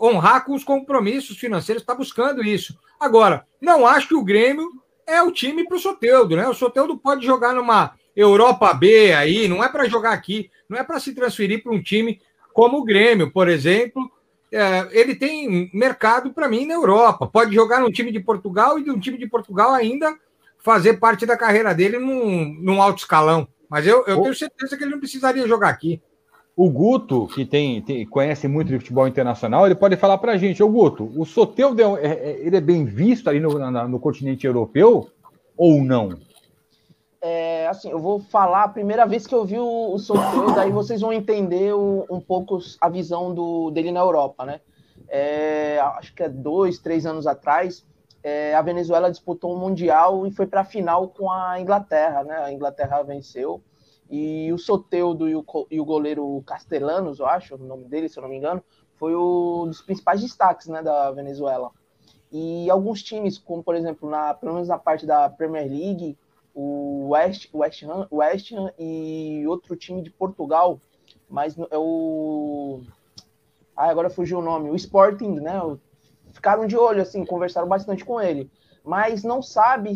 honrar com os compromissos financeiros, está buscando isso. Agora, não acho que o Grêmio é o time para o Soteudo, né? O Soteudo pode jogar numa Europa B aí, não é para jogar aqui, não é para se transferir para um time como o Grêmio, por exemplo. É, ele tem mercado para mim na Europa. Pode jogar num time de Portugal e de um time de Portugal ainda fazer parte da carreira dele num, num alto escalão. Mas eu, eu tenho certeza que ele não precisaria jogar aqui. O Guto, que tem, tem, conhece muito de futebol internacional, ele pode falar para a gente, ô Guto, o Soteldo é, é, ele é bem visto ali no, na, no continente europeu ou não? É, assim, eu vou falar a primeira vez que eu vi o, o aí vocês vão entender o, um pouco a visão do, dele na Europa, né? É, acho que é dois, três anos atrás, é, a Venezuela disputou um Mundial e foi para a final com a Inglaterra, né? A Inglaterra venceu. E o Soteudo e o, e o goleiro Castellanos, eu acho, o nome dele, se eu não me engano, foi um dos principais destaques né, da Venezuela. E alguns times, como por exemplo, na, pelo menos na parte da Premier League, o West, West, Ham, West Ham e outro time de Portugal, mas é o. Ah, agora fugiu o nome, o Sporting, né? Ficaram de olho, assim, conversaram bastante com ele, mas não sabe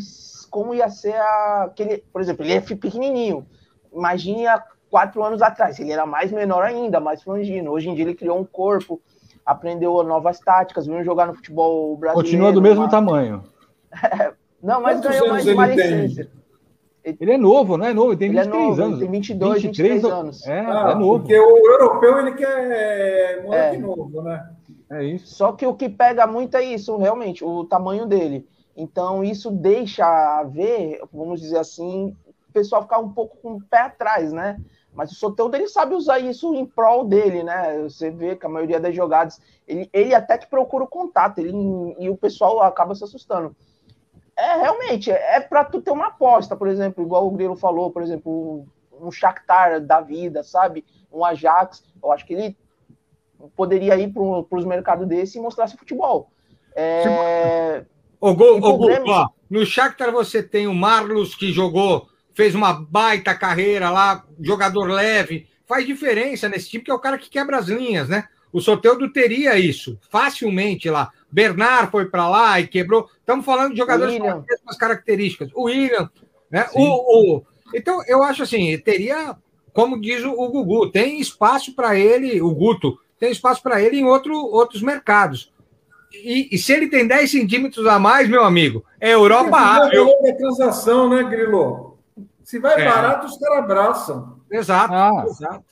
como ia ser a, aquele. Por exemplo, ele é pequenininho, imagine há quatro anos atrás, ele era mais menor ainda, mais frangino. Hoje em dia ele criou um corpo, aprendeu novas táticas, veio jogar no futebol brasileiro. Continua do mesmo tamanho. [LAUGHS] não, mas Quantos ganhou mais uma licença. Ele é novo, não é novo? Ele tem 23 ele é novo, anos. tem 22, 23, 23 anos. É, ah, é novo. Porque o europeu ele quer moleque é. novo, né? É isso. Só que o que pega muito é isso, realmente, o tamanho dele. Então, isso deixa ver, vamos dizer assim, pessoal ficar um pouco com o pé atrás, né? Mas o Soteldo ele sabe usar isso em prol dele, né? Você vê que a maioria das jogadas, ele, ele até que procura o contato, ele, e o pessoal acaba se assustando. É, realmente, é para tu ter uma aposta, por exemplo, igual o Grilo falou, por exemplo, um Shakhtar da vida, sabe? Um Ajax, eu acho que ele poderia ir para os mercados desse e mostrar seu futebol. É... O gol, o gol, ó, no Shakhtar você tem o Marlos que jogou fez uma baita carreira lá, jogador leve, faz diferença nesse time, que é o cara que quebra as linhas, né? O Soteudo teria isso facilmente lá. Bernard foi para lá e quebrou. Estamos falando de jogadores com as mesmas características. O William, né? O, o, Então, eu acho assim, teria, como diz o, o Gugu, tem espaço para ele, o Guto, tem espaço para ele em outro, outros mercados. E, e, se ele tem 10 centímetros a mais, meu amigo, é Europa A. Eu... É transação, né, Grilo? Se vai é. barato, os caras abraçam. Exato, ah. exato.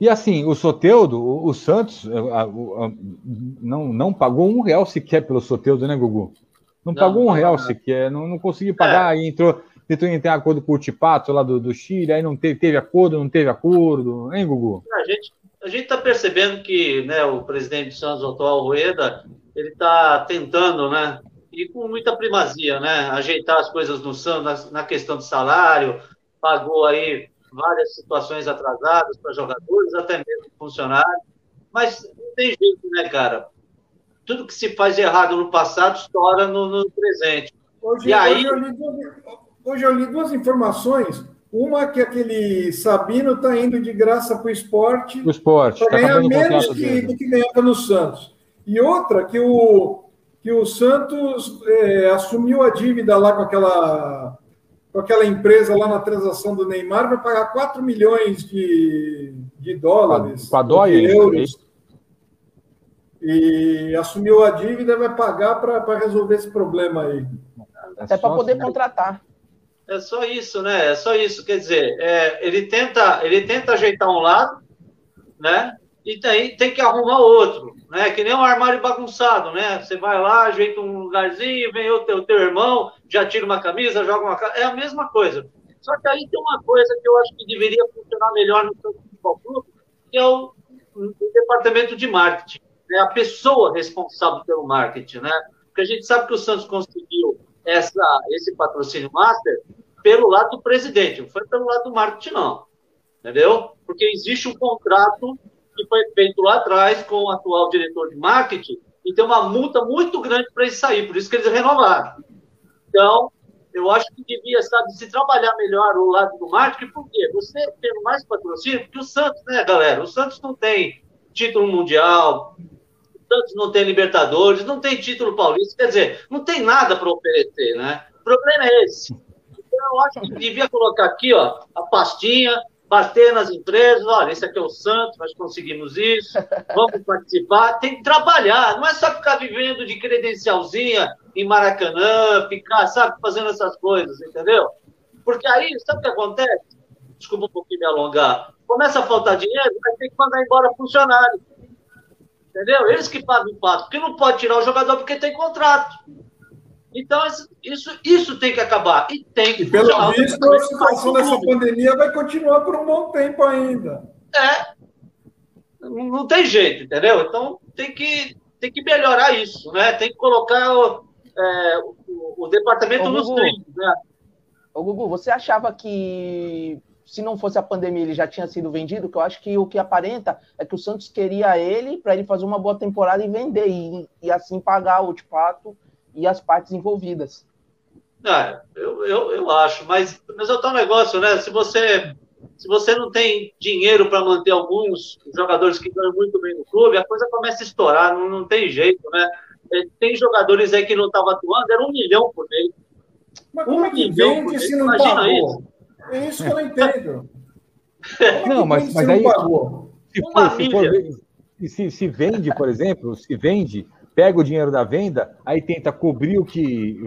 E assim, o Soteudo, o, o Santos, a, a, a, não, não pagou um real sequer pelo Soteudo, né, Gugu? Não, não pagou um real sequer, não, não conseguiu pagar, é. entrou, tentou entrar em acordo com o Tipato lá do, do Chile, aí não teve, teve acordo, não teve acordo, hein, Gugu? A gente a gente está percebendo que né, o presidente do Santos, o atual Rueda, ele está tentando, né, e com muita primazia, né? Ajeitar as coisas no Santos na, na questão de salário, pagou aí várias situações atrasadas para jogadores, até mesmo funcionários, mas não tem jeito, né, cara? Tudo que se faz errado no passado estoura no, no presente. Hoje, e aí... Hoje eu, li duas, hoje eu li duas informações. Uma que aquele Sabino está indo de graça para o esporte. O esporte. Para tá ganhar menos que, do que ganhava no Santos. E outra que o, que o Santos é, assumiu a dívida lá com aquela, com aquela empresa lá na transação do Neymar, vai pagar 4 milhões de, de dólares. Com a DOI, é euros. E assumiu a dívida e vai pagar para resolver esse problema aí. É Até para poder assim. contratar. É só isso, né? É só isso. Quer dizer, é, ele, tenta, ele tenta ajeitar um lado, né? E daí tem que arrumar outro né? Que nem um armário bagunçado, né? Você vai lá, ajeita um lugarzinho, vem o teu, teu irmão, já tira uma camisa, joga uma É a mesma coisa. Só que aí tem uma coisa que eu acho que deveria funcionar melhor no seu futebol clube, que é o, o, departamento de marketing. Né? A pessoa responsável pelo marketing, né? Porque a gente sabe que o Santos conseguiu essa, esse patrocínio master pelo lado do presidente, não foi pelo lado do marketing, não. Entendeu? Porque existe um contrato que foi feito lá atrás com o atual diretor de marketing e tem uma multa muito grande para ele sair, por isso que eles renovaram. Então, eu acho que devia, sabe, se trabalhar melhor o lado do marketing, porque você tendo mais patrocínio, porque o Santos, né, galera? O Santos não tem título mundial, o Santos não tem Libertadores, não tem título paulista, quer dizer, não tem nada para oferecer, né? O problema é esse. Então, eu acho que devia colocar aqui, ó, a pastinha, bater nas empresas, olha, esse aqui é o Santos, nós conseguimos isso, vamos participar, tem que trabalhar, não é só ficar vivendo de credencialzinha em Maracanã, ficar, sabe, fazendo essas coisas, entendeu? Porque aí, sabe o que acontece? Desculpa um pouquinho me alongar. Começa a faltar dinheiro, vai ter que mandar embora funcionário. Entendeu? Eles que pagam o pato, porque não pode tirar o jogador porque tem contrato. Então, isso, isso tem que acabar. E tem que e pelo visto, a situação dessa pandemia vai continuar por um bom tempo ainda. É. Não tem jeito, entendeu? Então, tem que, tem que melhorar isso, né? Tem que colocar o, é, o, o departamento Ô, nos trilhos, né? Ô, Gugu, você achava que se não fosse a pandemia ele já tinha sido vendido? Que eu acho que o que aparenta é que o Santos queria ele para ele fazer uma boa temporada e vender, e, e assim pagar o Tipato e as partes envolvidas. É, eu, eu, eu acho, mas, mas é o tal negócio, né? Se você, se você não tem dinheiro para manter alguns jogadores que ganham muito bem no clube, a coisa começa a estourar, não, não tem jeito, né? É, tem jogadores aí que não estavam atuando, era um milhão por mês. Mas um como é que vende se não Imagina pagou? Isso. É isso que eu não entendo. É não, mas, mas aí, se, for, se, for, se, se vende, por exemplo, se vende pega o dinheiro da venda, aí tenta cobrir o que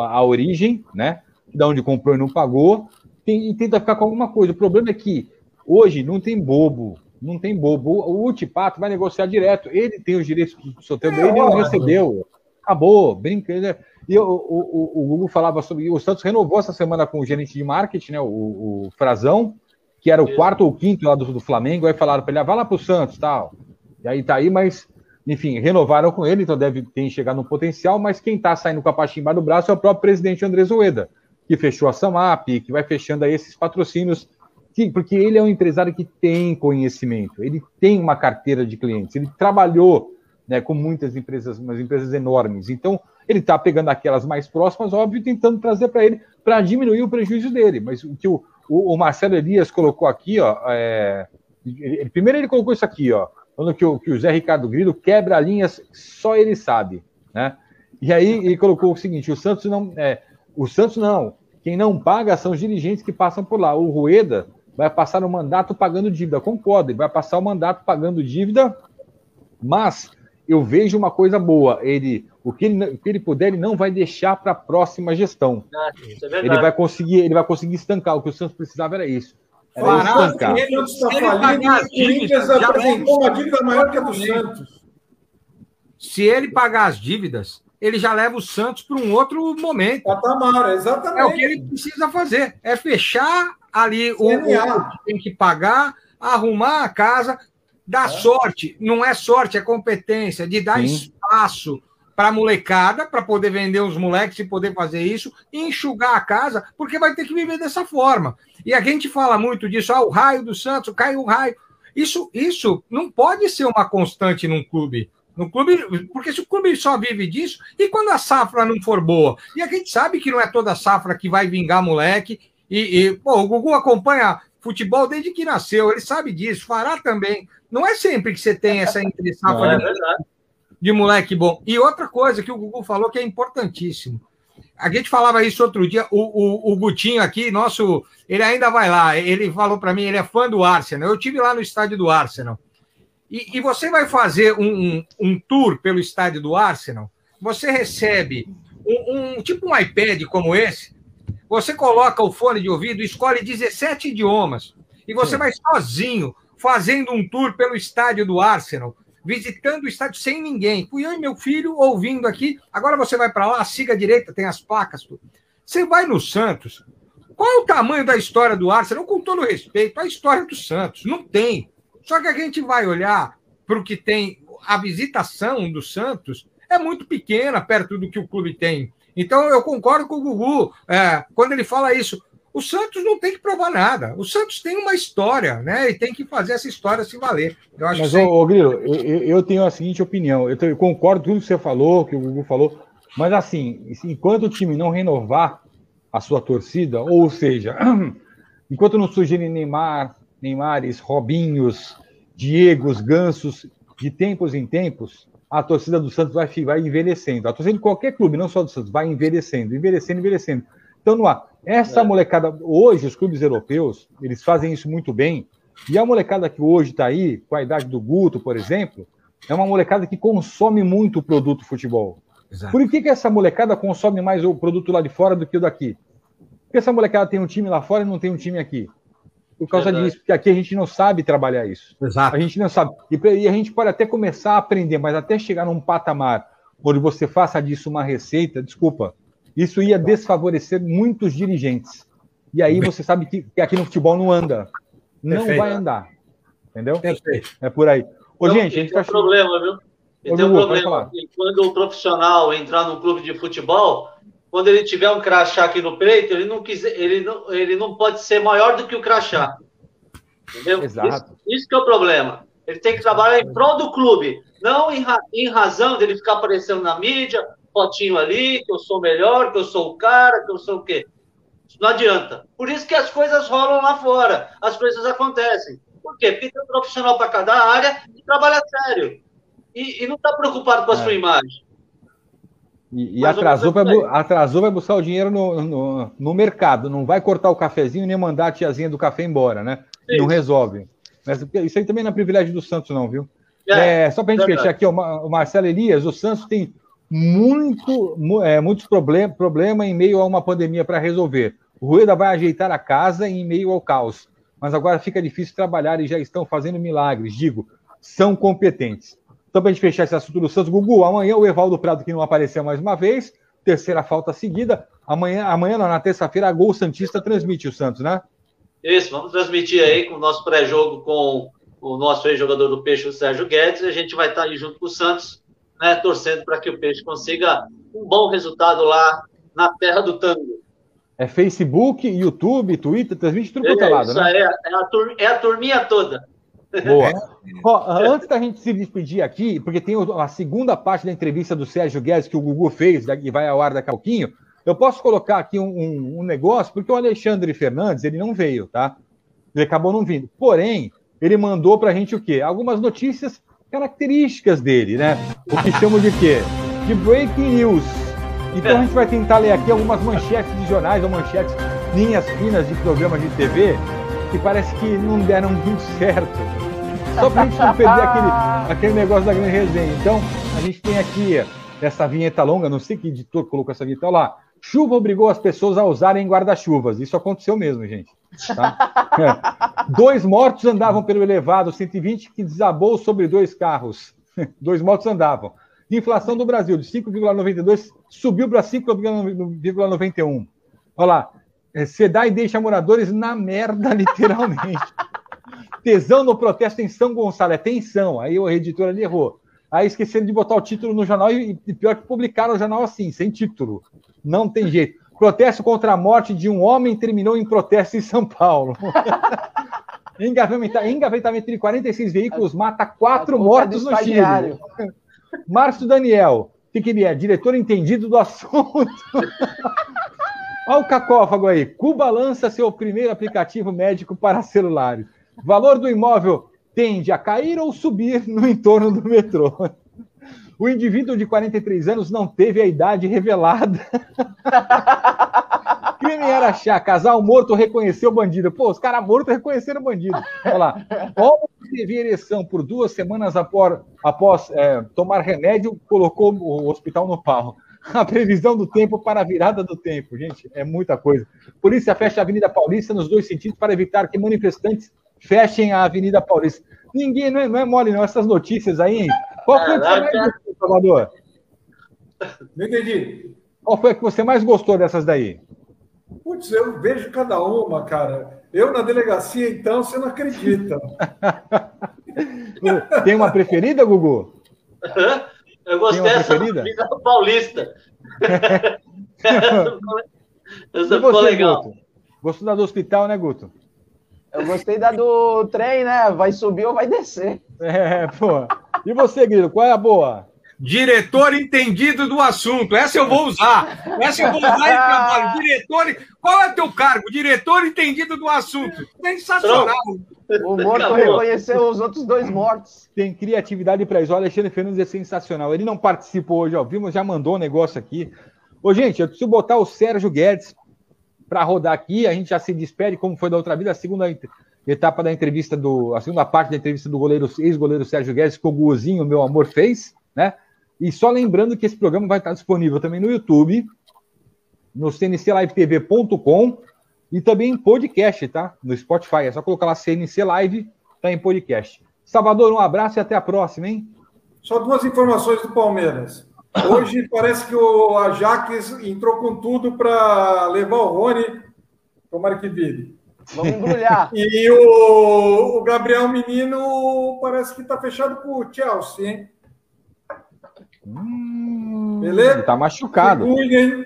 a origem, né? Da onde comprou e não pagou, e tenta ficar com alguma coisa. O problema é que hoje não tem bobo, não tem bobo. O Ultipato vai negociar direto. Ele tem os direitos do sorteio, é, ele não recebeu. Acabou, brincadeira. E o, o, o, Google falava sobre. O Santos renovou essa semana com o gerente de marketing, né? O, o Frazão, que era o quarto ou quinto lá do, do Flamengo. Aí falaram para ele: ah, vai lá para o Santos tal. E aí tá aí, mas enfim, renovaram com ele, então deve ter chegado no potencial, mas quem está saindo com a pastinha do braço é o próprio presidente André Zoeda, que fechou a Samap, que vai fechando aí esses patrocínios, que, porque ele é um empresário que tem conhecimento, ele tem uma carteira de clientes, ele trabalhou né, com muitas empresas, umas empresas enormes, então ele está pegando aquelas mais próximas, óbvio, tentando trazer para ele para diminuir o prejuízo dele. Mas o que o, o, o Marcelo Elias colocou aqui, ó, é, ele, primeiro ele colocou isso aqui, ó falando que o, que o Zé Ricardo Grilo quebra linhas, só ele sabe, né? E aí ele colocou o seguinte: o Santos não, é, o Santos não, quem não paga são os dirigentes que passam por lá. O Rueda vai passar o mandato pagando dívida, concordo, ele vai passar o mandato pagando dívida, mas eu vejo uma coisa boa, ele o que ele, o que ele puder, ele não vai deixar para a próxima gestão. É ele vai conseguir, ele vai conseguir estancar. O que o Santos precisava era isso. Fará, se ele, está falindo, o Corinthians apresentou uma dívida maior que a do Santos. Se ele pagar as dívidas, ele já leva o Santos para um outro momento. Patamar, exatamente. É o que ele precisa fazer. É fechar ali o, o que tem que pagar, arrumar a casa, dar é. sorte. Não é sorte, é competência, de dar Sim. espaço para a molecada, para poder vender os moleques e poder fazer isso, e enxugar a casa, porque vai ter que viver dessa forma. E a gente fala muito disso, ah, o raio do Santos, caiu o raio. Isso, isso não pode ser uma constante num clube. No clube, porque se o clube só vive disso, e quando a safra não for boa? E a gente sabe que não é toda safra que vai vingar moleque. E, e pô, o Gugu acompanha futebol desde que nasceu, ele sabe disso, fará também. Não é sempre que você tem essa entre safra. É verdade de moleque bom. E outra coisa que o Gugu falou que é importantíssimo. A gente falava isso outro dia, o, o, o Gutinho aqui, nosso, ele ainda vai lá, ele falou para mim, ele é fã do Arsenal. Eu tive lá no estádio do Arsenal. E, e você vai fazer um, um, um, tour pelo estádio do Arsenal, você recebe um, um tipo um iPad como esse, você coloca o fone de ouvido, escolhe 17 idiomas, e você Sim. vai sozinho fazendo um tour pelo estádio do Arsenal visitando o estádio sem ninguém. Fui eu e meu filho ouvindo aqui. Agora você vai para lá, siga a direita, tem as placas. Você vai no Santos. Qual é o tamanho da história do Arsenal? Com todo respeito, a história do Santos. Não tem. Só que a gente vai olhar para o que tem. A visitação do Santos é muito pequena perto do que o clube tem. Então, eu concordo com o Gugu é, quando ele fala isso. O Santos não tem que provar nada. O Santos tem uma história, né? E tem que fazer essa história se valer. Eu acho Mas, que ô, ô, Grilo, eu, eu, tenho a seguinte opinião. Eu, eu concordo com tudo que você falou, que o Gugu falou. Mas, assim, enquanto o time não renovar a sua torcida, ou seja, [CLEARS THROAT] enquanto não surgirem Neymar, Neymares, Robinhos, Diegos, Gansos, de tempos em tempos, a torcida do Santos vai, vai envelhecendo. A torcida de qualquer clube, não só do Santos, vai envelhecendo, envelhecendo, envelhecendo. Então, não há. Essa é. molecada, hoje, os clubes europeus, eles fazem isso muito bem. E a molecada que hoje está aí, com a idade do Guto, por exemplo, é uma molecada que consome muito o produto futebol. Exato. Por que, que essa molecada consome mais o produto lá de fora do que o daqui? Porque essa molecada tem um time lá fora e não tem um time aqui. Por causa Verdade. disso, porque aqui a gente não sabe trabalhar isso. Exato. A gente não sabe. E, e a gente pode até começar a aprender, mas até chegar num patamar onde você faça disso uma receita, desculpa, isso ia desfavorecer muitos dirigentes. E aí você sabe que, que aqui no futebol não anda. Não Perfeito. vai andar. Entendeu? Perfeito. É por aí. Ô, então, gente, a gente tem tá... um problema, viu? Ô, tem um problema. Quando o profissional entrar no clube de futebol, quando ele tiver um crachá aqui no peito, ele não, quiser, ele não, ele não pode ser maior do que o crachá. Entendeu? Exato. Isso, isso que é o problema. Ele tem que trabalhar em prol do clube, não em, em razão dele ficar aparecendo na mídia, fotinho ali, que eu sou melhor, que eu sou o cara, que eu sou o quê. Não adianta. Por isso que as coisas rolam lá fora, as coisas acontecem. Por quê? Porque tem um profissional para cada área e trabalha sério. E, e não está preocupado com a é. sua imagem. E, e atrasou, vai, atrasou, vai buscar o dinheiro no, no, no, mercado. Não vai cortar o cafezinho nem mandar a tiazinha do café embora, né? Isso. Não resolve. Mas isso aí também não é privilégio do Santos, não, viu? É, é só para a gente fechar aqui, o Marcelo Elias, o Santos tem muito, é, muitos problemas problema em meio a uma pandemia para resolver. O Rueda vai ajeitar a casa em meio ao caos. Mas agora fica difícil trabalhar e já estão fazendo milagres. Digo, são competentes. Então, para a gente fechar esse assunto do Santos, Gugu, amanhã o Evaldo Prado, que não apareceu mais uma vez, terceira falta seguida. Amanhã, amanhã na terça-feira, a Gol Santista transmite o Santos, né? Isso, vamos transmitir aí com o nosso pré-jogo com o nosso ex-jogador do Peixe, o Sérgio Guedes. A gente vai estar aí junto com o Santos, né, torcendo para que o Peixe consiga um bom resultado lá na terra do tango. É Facebook, YouTube, Twitter, transmite tudo quanto é lado, né? É, é, a tur é a turminha toda. Boa. [LAUGHS] Ó, antes da gente se despedir aqui, porque tem a segunda parte da entrevista do Sérgio Guedes que o Gugu fez, e vai ao ar daqui a pouquinho, eu posso colocar aqui um, um, um, negócio, porque o Alexandre Fernandes, ele não veio, tá? Ele acabou não vindo. Porém, ele mandou pra gente o quê? Algumas notícias características dele, né? O que chamam de quê? De breaking news. Então a gente vai tentar ler aqui algumas manchetes de jornais ou manchetes, linhas finas de programas de TV que parece que não deram muito certo. Só para a gente não perder aquele, aquele negócio da grande resenha. Então, a gente tem aqui essa vinheta longa, não sei que editor colocou essa vinheta lá. Chuva obrigou as pessoas a usarem guarda-chuvas. Isso aconteceu mesmo, gente. Tá? [LAUGHS] É. Dois mortos andavam pelo elevado 120 que desabou sobre dois carros. [LAUGHS] Dois mortos andavam. Inflação do Brasil de 5,92 subiu para 5,91. Olha lá, é, Sedai deixa moradores na merda, [LAUGHS] literalmente. Tesão no protesto em São Gonçalo. É tensão. Aí o editor ali errou. Aí esqueceram de botar o título no jornal e, e pior que publicaram o jornal assim, sem título. Não tem jeito. Protesto contra a morte de um homem terminou em protesto em São Paulo. [LAUGHS] Engavetamento de 46 veículos mata quatro mortos no Chile. [LAUGHS] Márcio Daniel, o que, que ele é? Diretor entendido do assunto. [LAUGHS] Olha o cacófago aí. Cuba lança seu primeiro aplicativo médico para celulares. Valor do imóvel tende a cair ou subir no entorno do metrô. O indivíduo de 43 anos não teve a idade revelada. [LAUGHS] Crime era achar. Casal morto reconheceu o bandido. Pô, os caras mortos reconheceram o bandido. Olha lá. Homem teve ereção por duas semanas após, após é, tomar remédio, colocou o hospital no pau. a previsão do tempo para a virada do tempo. Gente, é muita coisa. Polícia fecha a Avenida Paulista nos dois sentidos para evitar que manifestantes fechem a Avenida Paulista. Ninguém, não é, não é mole, não, essas notícias aí. Qual foi a Salvador? Não entendi. Qual foi a que você mais gostou dessas daí? Putz, eu vejo cada uma, cara. Eu na delegacia, então, você não acredita. [LAUGHS] Tem uma preferida, Gugu? Eu gostei dessa do Paulista. [LAUGHS] Essa ficou legal. Guto? Gostou da do hospital, né, Guto? Eu gostei da do trem, né? Vai subir ou vai descer. É, pô. E você, Grilo, qual é a boa? Diretor entendido do assunto. Essa eu vou usar. Essa eu vou usar em trabalho. Diretor. Qual é teu cargo? Diretor entendido do assunto. Sensacional. O morto reconheceu os outros dois mortos. Tem criatividade para isso. O Alexandre Fernandes é sensacional. Ele não participou hoje, ó. Vimos, já mandou um negócio aqui. Ô, gente, eu preciso botar o Sérgio Guedes para rodar aqui. A gente já se despede, como foi da outra vida, a segunda etapa da entrevista do. A segunda parte da entrevista do goleiro, ex-goleiro Sérgio Guedes, que o Guzinho, meu amor, fez, né? E só lembrando que esse programa vai estar disponível também no YouTube, no cnclivetv.com e também em podcast, tá? No Spotify. É só colocar lá CNC Live, tá em podcast. Salvador, um abraço e até a próxima, hein? Só duas informações do Palmeiras. Hoje parece que o Ajax entrou com tudo para levar o Rony. Tomara que vire. Vamos embrulhar. [LAUGHS] E o, o Gabriel Menino parece que está fechado com o Chelsea, hein? Hum, Beleza? Tá machucado. Cuidem.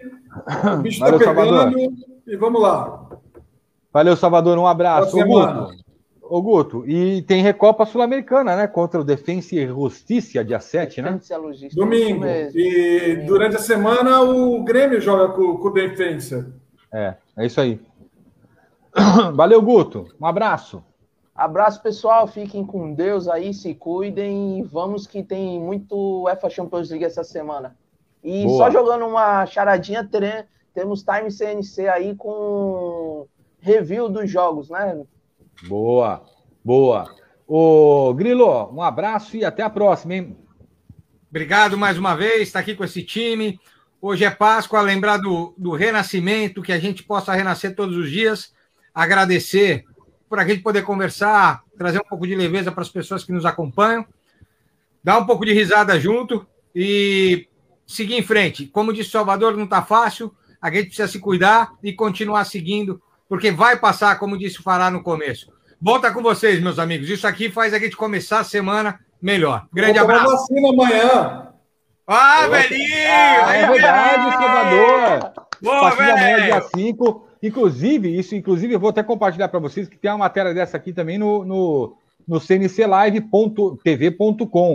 O [LAUGHS] bicho Valeu, tá pegando Salvador. e vamos lá. Valeu, Salvador. Um abraço. Ô, Guto. Ô, Guto, e tem Recopa Sul-Americana, né? Contra o Defensa e Justiça, dia 7, né? Domingo. E Domingo. durante a semana o Grêmio joga com, com o Defensa. É, é isso aí. [COUGHS] Valeu, Guto. Um abraço. Abraço, pessoal. Fiquem com Deus aí, se cuidem. E vamos que tem muito UEFA Champions League essa semana. E Boa. só jogando uma charadinha, temos Time CNC aí com review dos jogos, né? Boa, boa. Ô, Grilo, um abraço e até a próxima, hein? Obrigado mais uma vez, estar tá aqui com esse time. Hoje é Páscoa, lembrar do, do renascimento, que a gente possa renascer todos os dias. Agradecer por a gente poder conversar, trazer um pouco de leveza para as pessoas que nos acompanham, dar um pouco de risada junto e seguir em frente. Como disse Salvador, não está fácil, a gente precisa se cuidar e continuar seguindo porque vai passar, como disse o Fará no começo. Volta com vocês, meus amigos. Isso aqui faz a gente começar a semana melhor. Grande Vou abraço. vacina amanhã. Ah, velhinho! Ah, é verdade, Salvador. Boa, velho. amanhã, dia 5. Inclusive, isso, inclusive, eu vou até compartilhar para vocês que tem uma matéria dessa aqui também no, no, no cnclive.tv.com.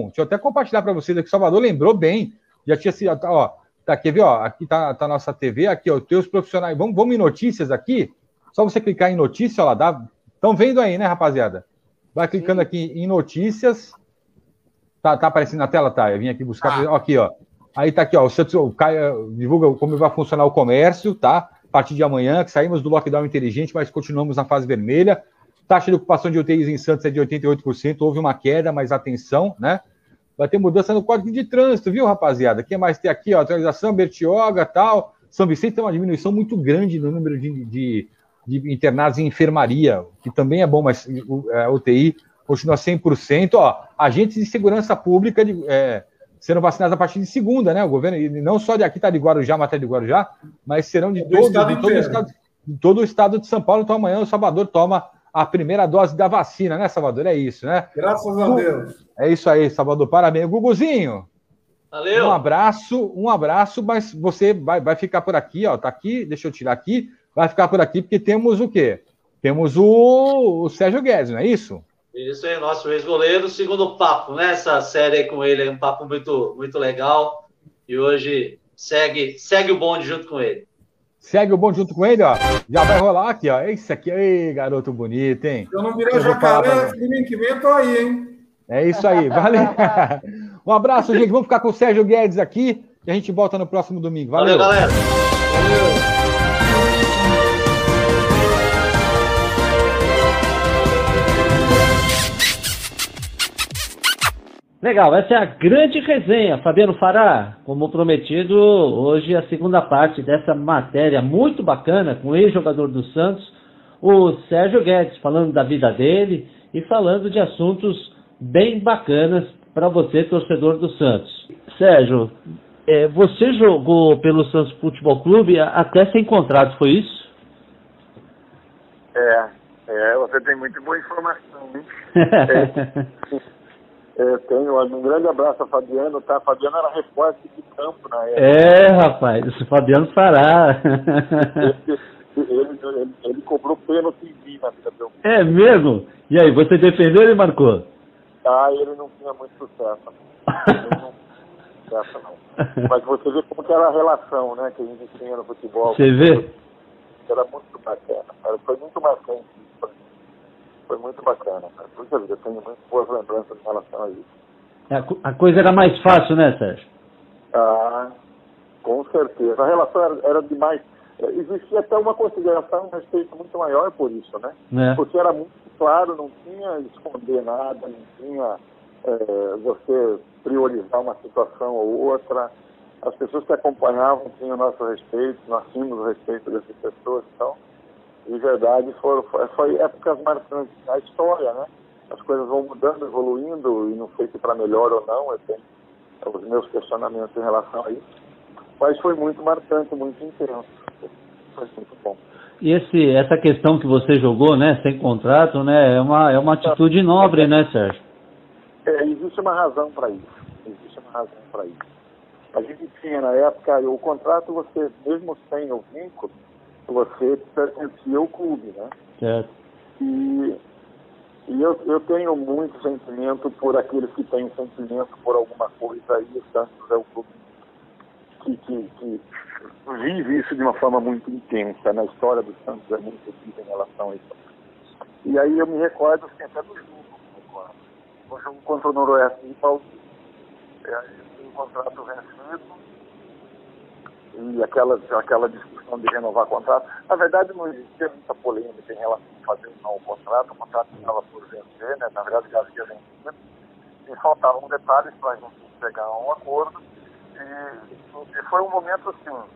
Deixa eu até compartilhar para vocês aqui. Salvador lembrou bem. Já tinha sido, ó, tá, quer ver, ó, aqui tá, tá a nossa TV, aqui, ó, teus profissionais. Vamos, vamos em notícias aqui. Só você clicar em notícia, ó dá. Estão vendo aí, né, rapaziada? Vai clicando Sim. aqui em notícias. Tá, tá aparecendo na tela, tá? Eu vim aqui buscar. Ah. Aqui, ó. Aí tá aqui, ó. O Caio divulga como vai funcionar o comércio, tá? Partir de amanhã, que saímos do lockdown inteligente, mas continuamos na fase vermelha. Taxa de ocupação de UTIs em Santos é de 88%. Houve uma queda, mas atenção, né? Vai ter mudança no código de trânsito, viu, rapaziada? O que mais tem aqui, ó? Atualização, Bertioga tal. São Vicente tem uma diminuição muito grande no número de, de de internados em enfermaria, que também é bom, mas a UTI continua 100%. Ó, agentes de segurança pública de, é, serão vacinados a partir de segunda, né? O governo, e não só de aqui está de Guarujá, matéria de Guarujá, mas serão de, todo, de, todo, o estado, de todo o estado de São Paulo. Então amanhã o Salvador toma a primeira dose da vacina, né, Salvador? É isso, né? Graças a Deus. É isso aí, Salvador. Parabéns. Guguzinho. Valeu. Um abraço, um abraço, mas você vai, vai ficar por aqui, ó. Tá aqui, deixa eu tirar aqui vai ficar por aqui porque temos o quê? Temos o, o Sérgio Guedes, não é isso? Isso aí, nosso ex-goleiro, segundo papo, né? Essa série aí com ele é um papo muito, muito legal. E hoje segue, segue o bonde junto com ele. Segue o bonde junto com ele, ó. Já vai rolar aqui, ó. Esse aqui, ei, garoto bonito, hein? Se eu não virar jacaré, domingo que vem eu tô aí, hein? É isso aí, valeu. [LAUGHS] um abraço, gente. Vamos ficar com o Sérgio Guedes aqui e a gente volta no próximo domingo. Valeu, valeu galera. Valeu. Legal, essa é a grande resenha, Fabiano Fará. Como prometido, hoje a segunda parte dessa matéria muito bacana com o ex-jogador do Santos, o Sérgio Guedes, falando da vida dele e falando de assuntos bem bacanas para você, torcedor do Santos. Sérgio, é, você jogou pelo Santos Futebol Clube até ser encontrado, foi isso? É, é você tem muito boa informação. Hein? [LAUGHS] é. É, tenho um grande abraço a Fabiano, tá? Fabiano era repórter de campo na época. É, rapaz, esse Fabiano Fará. Ele, ele, ele, ele cobrou pênalti em mim na vida do É mesmo? E aí, você defendeu ele marcou? Ah, ele não tinha muito sucesso. Ele não tinha sucesso, não. [LAUGHS] Mas você vê como que era a relação, né, que a gente tinha no futebol. Você vê? Era muito bacana, cara. Foi muito marcante. Foi muito bacana, cara. Puxa vida, eu tenho muito boas lembranças em relação a isso. A, co- a coisa era mais fácil, né, Sérgio? Ah, com certeza. A relação era, era demais. Existia até uma consideração, um respeito muito maior por isso, né? É. Porque era muito claro, não tinha esconder nada, não tinha eh, você priorizar uma situação ou outra. As pessoas que acompanhavam tinham nosso respeito, nós tínhamos o respeito dessas pessoas. Então, de verdade, foram, foi, épocas marcantes na história, né? As coisas vão mudando, evoluindo, e não sei se para melhor ou não, eu tenho os meus questionamentos em relação a isso. Mas foi muito marcante, muito intenso. Foi muito bom. E esse, essa questão que você jogou, né, sem contrato, né, é uma, é uma atitude nobre, né, Sérgio? É, existe uma razão para isso. Existe uma razão para isso. A gente tinha na época, o contrato, você, mesmo sem o vínculo, você pertencia ao clube, né? Certo. E, e eu, eu tenho muito sentimento por aqueles que têm sentimento por alguma coisa e o Santos é o clube que, que, que vive isso de uma forma muito intensa. Na história do Santos é muito viva em relação a isso. E aí eu me recordo assim, até do jogo, o jogo contra o Noroeste de Paulo. É, um contrato vencido e aquela, aquela discussão de renovar contrato. Na verdade, não existia muita polêmica em relação a fazer ou não o contrato. O contrato estava por vencer, né? na verdade já havia vencido. E faltavam detalhes para a gente chegar a um acordo. E, e foi um momento assim.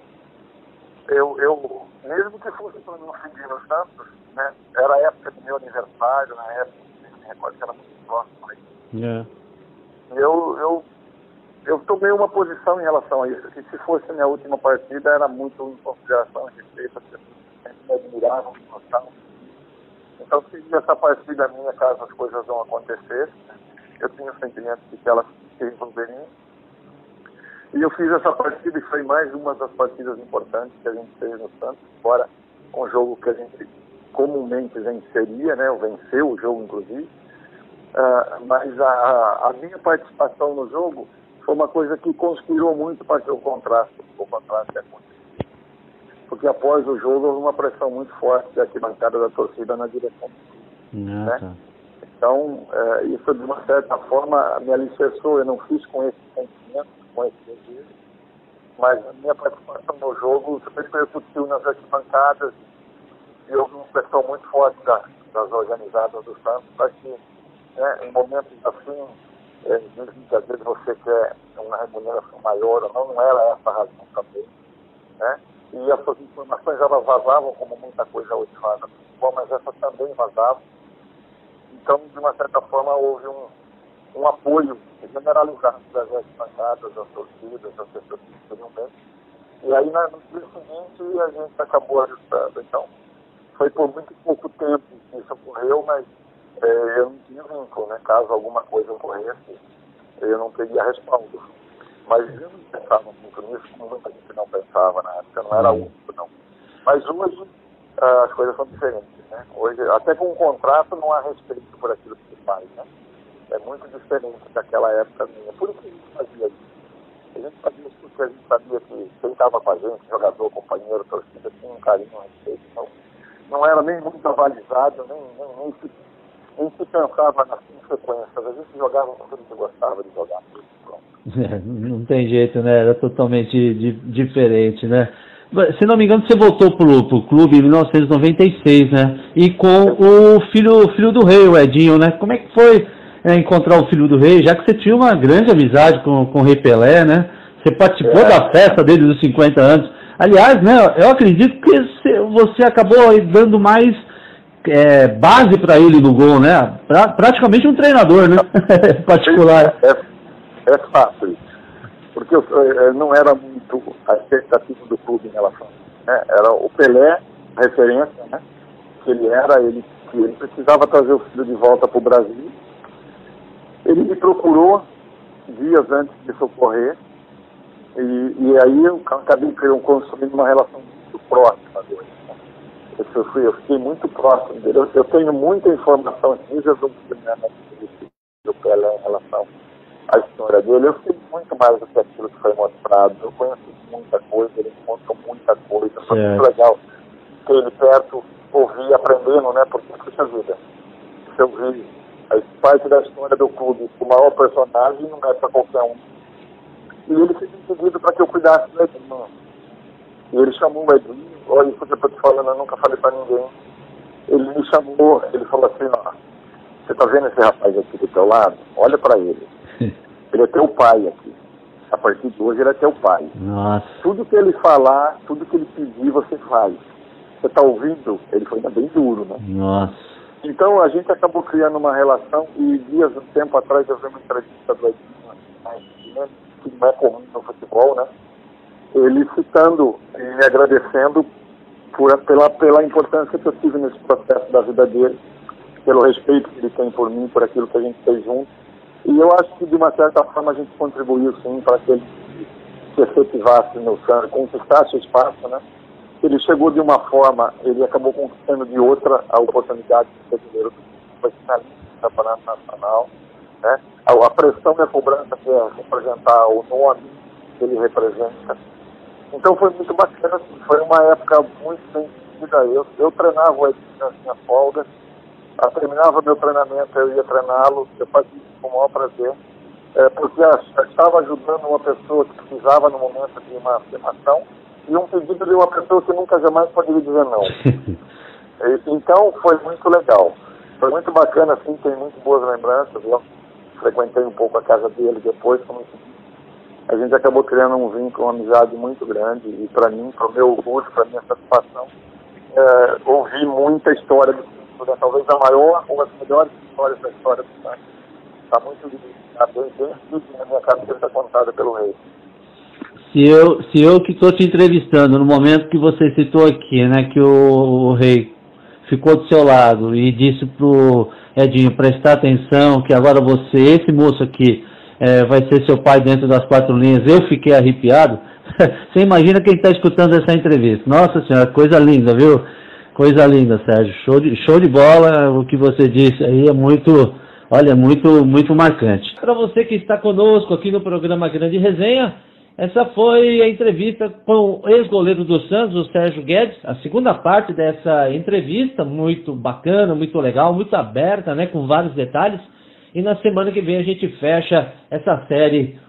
Eu, eu mesmo que fosse para não seguir no Santos, né? era a época do meu aniversário, na época, me recordo que era muito próximo aí. É. Eu, eu, eu tomei uma posição em relação a isso, que se fosse a minha última partida, era muito em consideração, respeito, as pessoas me admiravam, me gostavam. Então, se essa partida minha, caso as coisas não acontecessem, eu tinha o sentimento de que elas se resolveriam. E eu fiz essa partida e foi mais uma das partidas importantes que a gente fez no Santos, fora um jogo que a gente comumente venceria, né? Eu venceu o jogo, inclusive. Ah, mas a, a minha participação no jogo foi uma coisa que conspirou muito para que o contrato, o contrato acontecesse. Porque após o jogo houve uma pressão muito forte da arquibancada da torcida na direção. Ah, tá. Então, eh, isso de uma certa forma me alicerçou. Eu não fiz com esse sentimento, com esse desejo, mas a minha participação no jogo repercutiu nas arquibancadas e houve uma pressão muito forte da- das organizadas do Santos para que, né, em momentos assim, que às vezes você quer uma remuneração maior não, não era essa a razão também. Né? E essas informações elas vazavam como muita coisa hoje vaza futebol, mas essas também vazavam. Então, de uma certa forma, houve um, um apoio generalizado das arquibancadas, das torcidas, das pessoas que queriam bem. E aí, no dia seguinte, a gente acabou ajustando. Então, foi por muito pouco tempo que isso ocorreu, mas eu não tinha vínculo, né? Caso alguma coisa ocorresse, eu não teria respaldo. Mas eu não pensava muito nisso, como muita gente não pensava na época, não era único, não. Mas hoje ah, as coisas são diferentes, né? Hoje, até com um contrato, não há respeito por aquilo que se faz, né? É muito diferente daquela época minha. Por isso que a gente fazia isso. A gente fazia isso porque a gente sabia que quem estava com a gente, jogador, companheiro, torcida, tinha um carinho, um respeito. Então, não era nem muito avalizado, nem, nem, nem, nem se pensava nas consequências. A gente jogava a gente gostava de jogar. É, não tem jeito, né? Era totalmente di- diferente, né? Se não me engano, você voltou pro, pro clube em 1996, né? E com o filho, filho do rei, o Edinho, né? Como é que foi é, encontrar o filho do rei? Já que você tinha uma grande amizade com, com o Rei Pelé, né? Você participou É. da festa dele dos 50 anos. Aliás, né? Eu acredito que você- acabou dando mais é, base para ele no gol, né? Pra- praticamente um treinador, né? [LAUGHS] Particular. É, é fácil isso. Porque eu, eh, não era muito a expectativa do clube em relação né? Era o Pelé, referência, né? Que ele era, ele, que ele precisava trazer o filho de volta para o Brasil. Ele me procurou dias antes de socorrer, e, e aí eu acabei construindo uma relação muito próxima dele. Eu, fui, eu fiquei muito próximo dele. Eu, eu tenho muita informação, nível do do Pelé em relação à história dele. Eu sei muito mais do que aquilo que foi mostrado. Eu conheço muita coisa, ele contou muita coisa. Foi muito legal ter ele perto, ouvir, aprendendo, né? Porque, puxa vida, se eu vi a parte da história do clube, o maior personagem não é para qualquer um e ele um pedido para que eu cuidasse do Edinho. Ele chamou o Edinho, olha isso que eu estou te falando, eu nunca falei para ninguém. Ele me chamou, ele falou assim, ó, você tá vendo esse rapaz aqui do teu lado? Olha para ele. [LAUGHS] Ele é teu pai aqui. A partir de hoje ele é teu pai. Nossa. Tudo que ele falar, tudo que ele pedir, você faz. Você tá ouvindo? Ele foi ainda bem duro, né? Nossa. Então a gente acabou criando uma relação e dias, um tempo atrás, eu vi uma entrevista do Edinho, que não é comum no futebol, né? Ele citando e me agradecendo por, pela, pela importância que eu tive nesse processo da vida dele, pelo respeito que ele tem por mim, por aquilo que a gente fez junto. E eu acho que, de uma certa forma, a gente contribuiu, sim, para que ele se efetivasse no Santos, conquistasse o espaço, né? Ele chegou de uma forma, ele acabou conquistando de outra a oportunidade de ser primeiro foi do Campeonato Nacional, né? A, a pressão e a cobrança que é representar o nome que ele representa. Então foi muito bacana, assim, foi uma época muito bem vivida. Eu, eu treinava o Edson nas minhas folgas, a, terminava meu treinamento, eu ia treiná-lo, eu fazia isso com o maior prazer, é, porque eu estava ajudando uma pessoa que precisava no momento de uma afirmação e um pedido de uma pessoa que nunca jamais poderia dizer não. [LAUGHS] e, então foi muito legal. Foi muito bacana, assim, tem muito boas lembranças. Eu frequentei um pouco a casa dele depois, como a gente acabou criando um vínculo, uma amizade muito grande e para mim, para o meu orgulho, para minha satisfação, é, ouvi muita história do Santos, né? talvez a maior ou as melhores histórias da história do Santos. Está muito tá bem, bem na minha cabeça contada pelo rei. Se eu, se eu que estou te entrevistando no momento que você citou aqui, né, que o, o rei ficou do seu lado e disse pro Edinho prestar atenção que agora você, esse moço aqui, é, vai ser seu pai dentro das quatro linhas, eu fiquei arrepiado. [LAUGHS] você imagina quem está escutando essa entrevista. Nossa senhora, coisa linda, viu? Coisa linda, Sérgio. Show de, show de bola, o que você disse aí é muito, olha, muito, muito marcante. Para você que está conosco aqui no programa Grande Resenha, essa foi a entrevista com o ex-goleiro do Santos, o Sérgio Guedes. A segunda parte dessa entrevista, muito bacana, muito legal, muito aberta, né, com vários detalhes. E na semana que vem a gente fecha essa série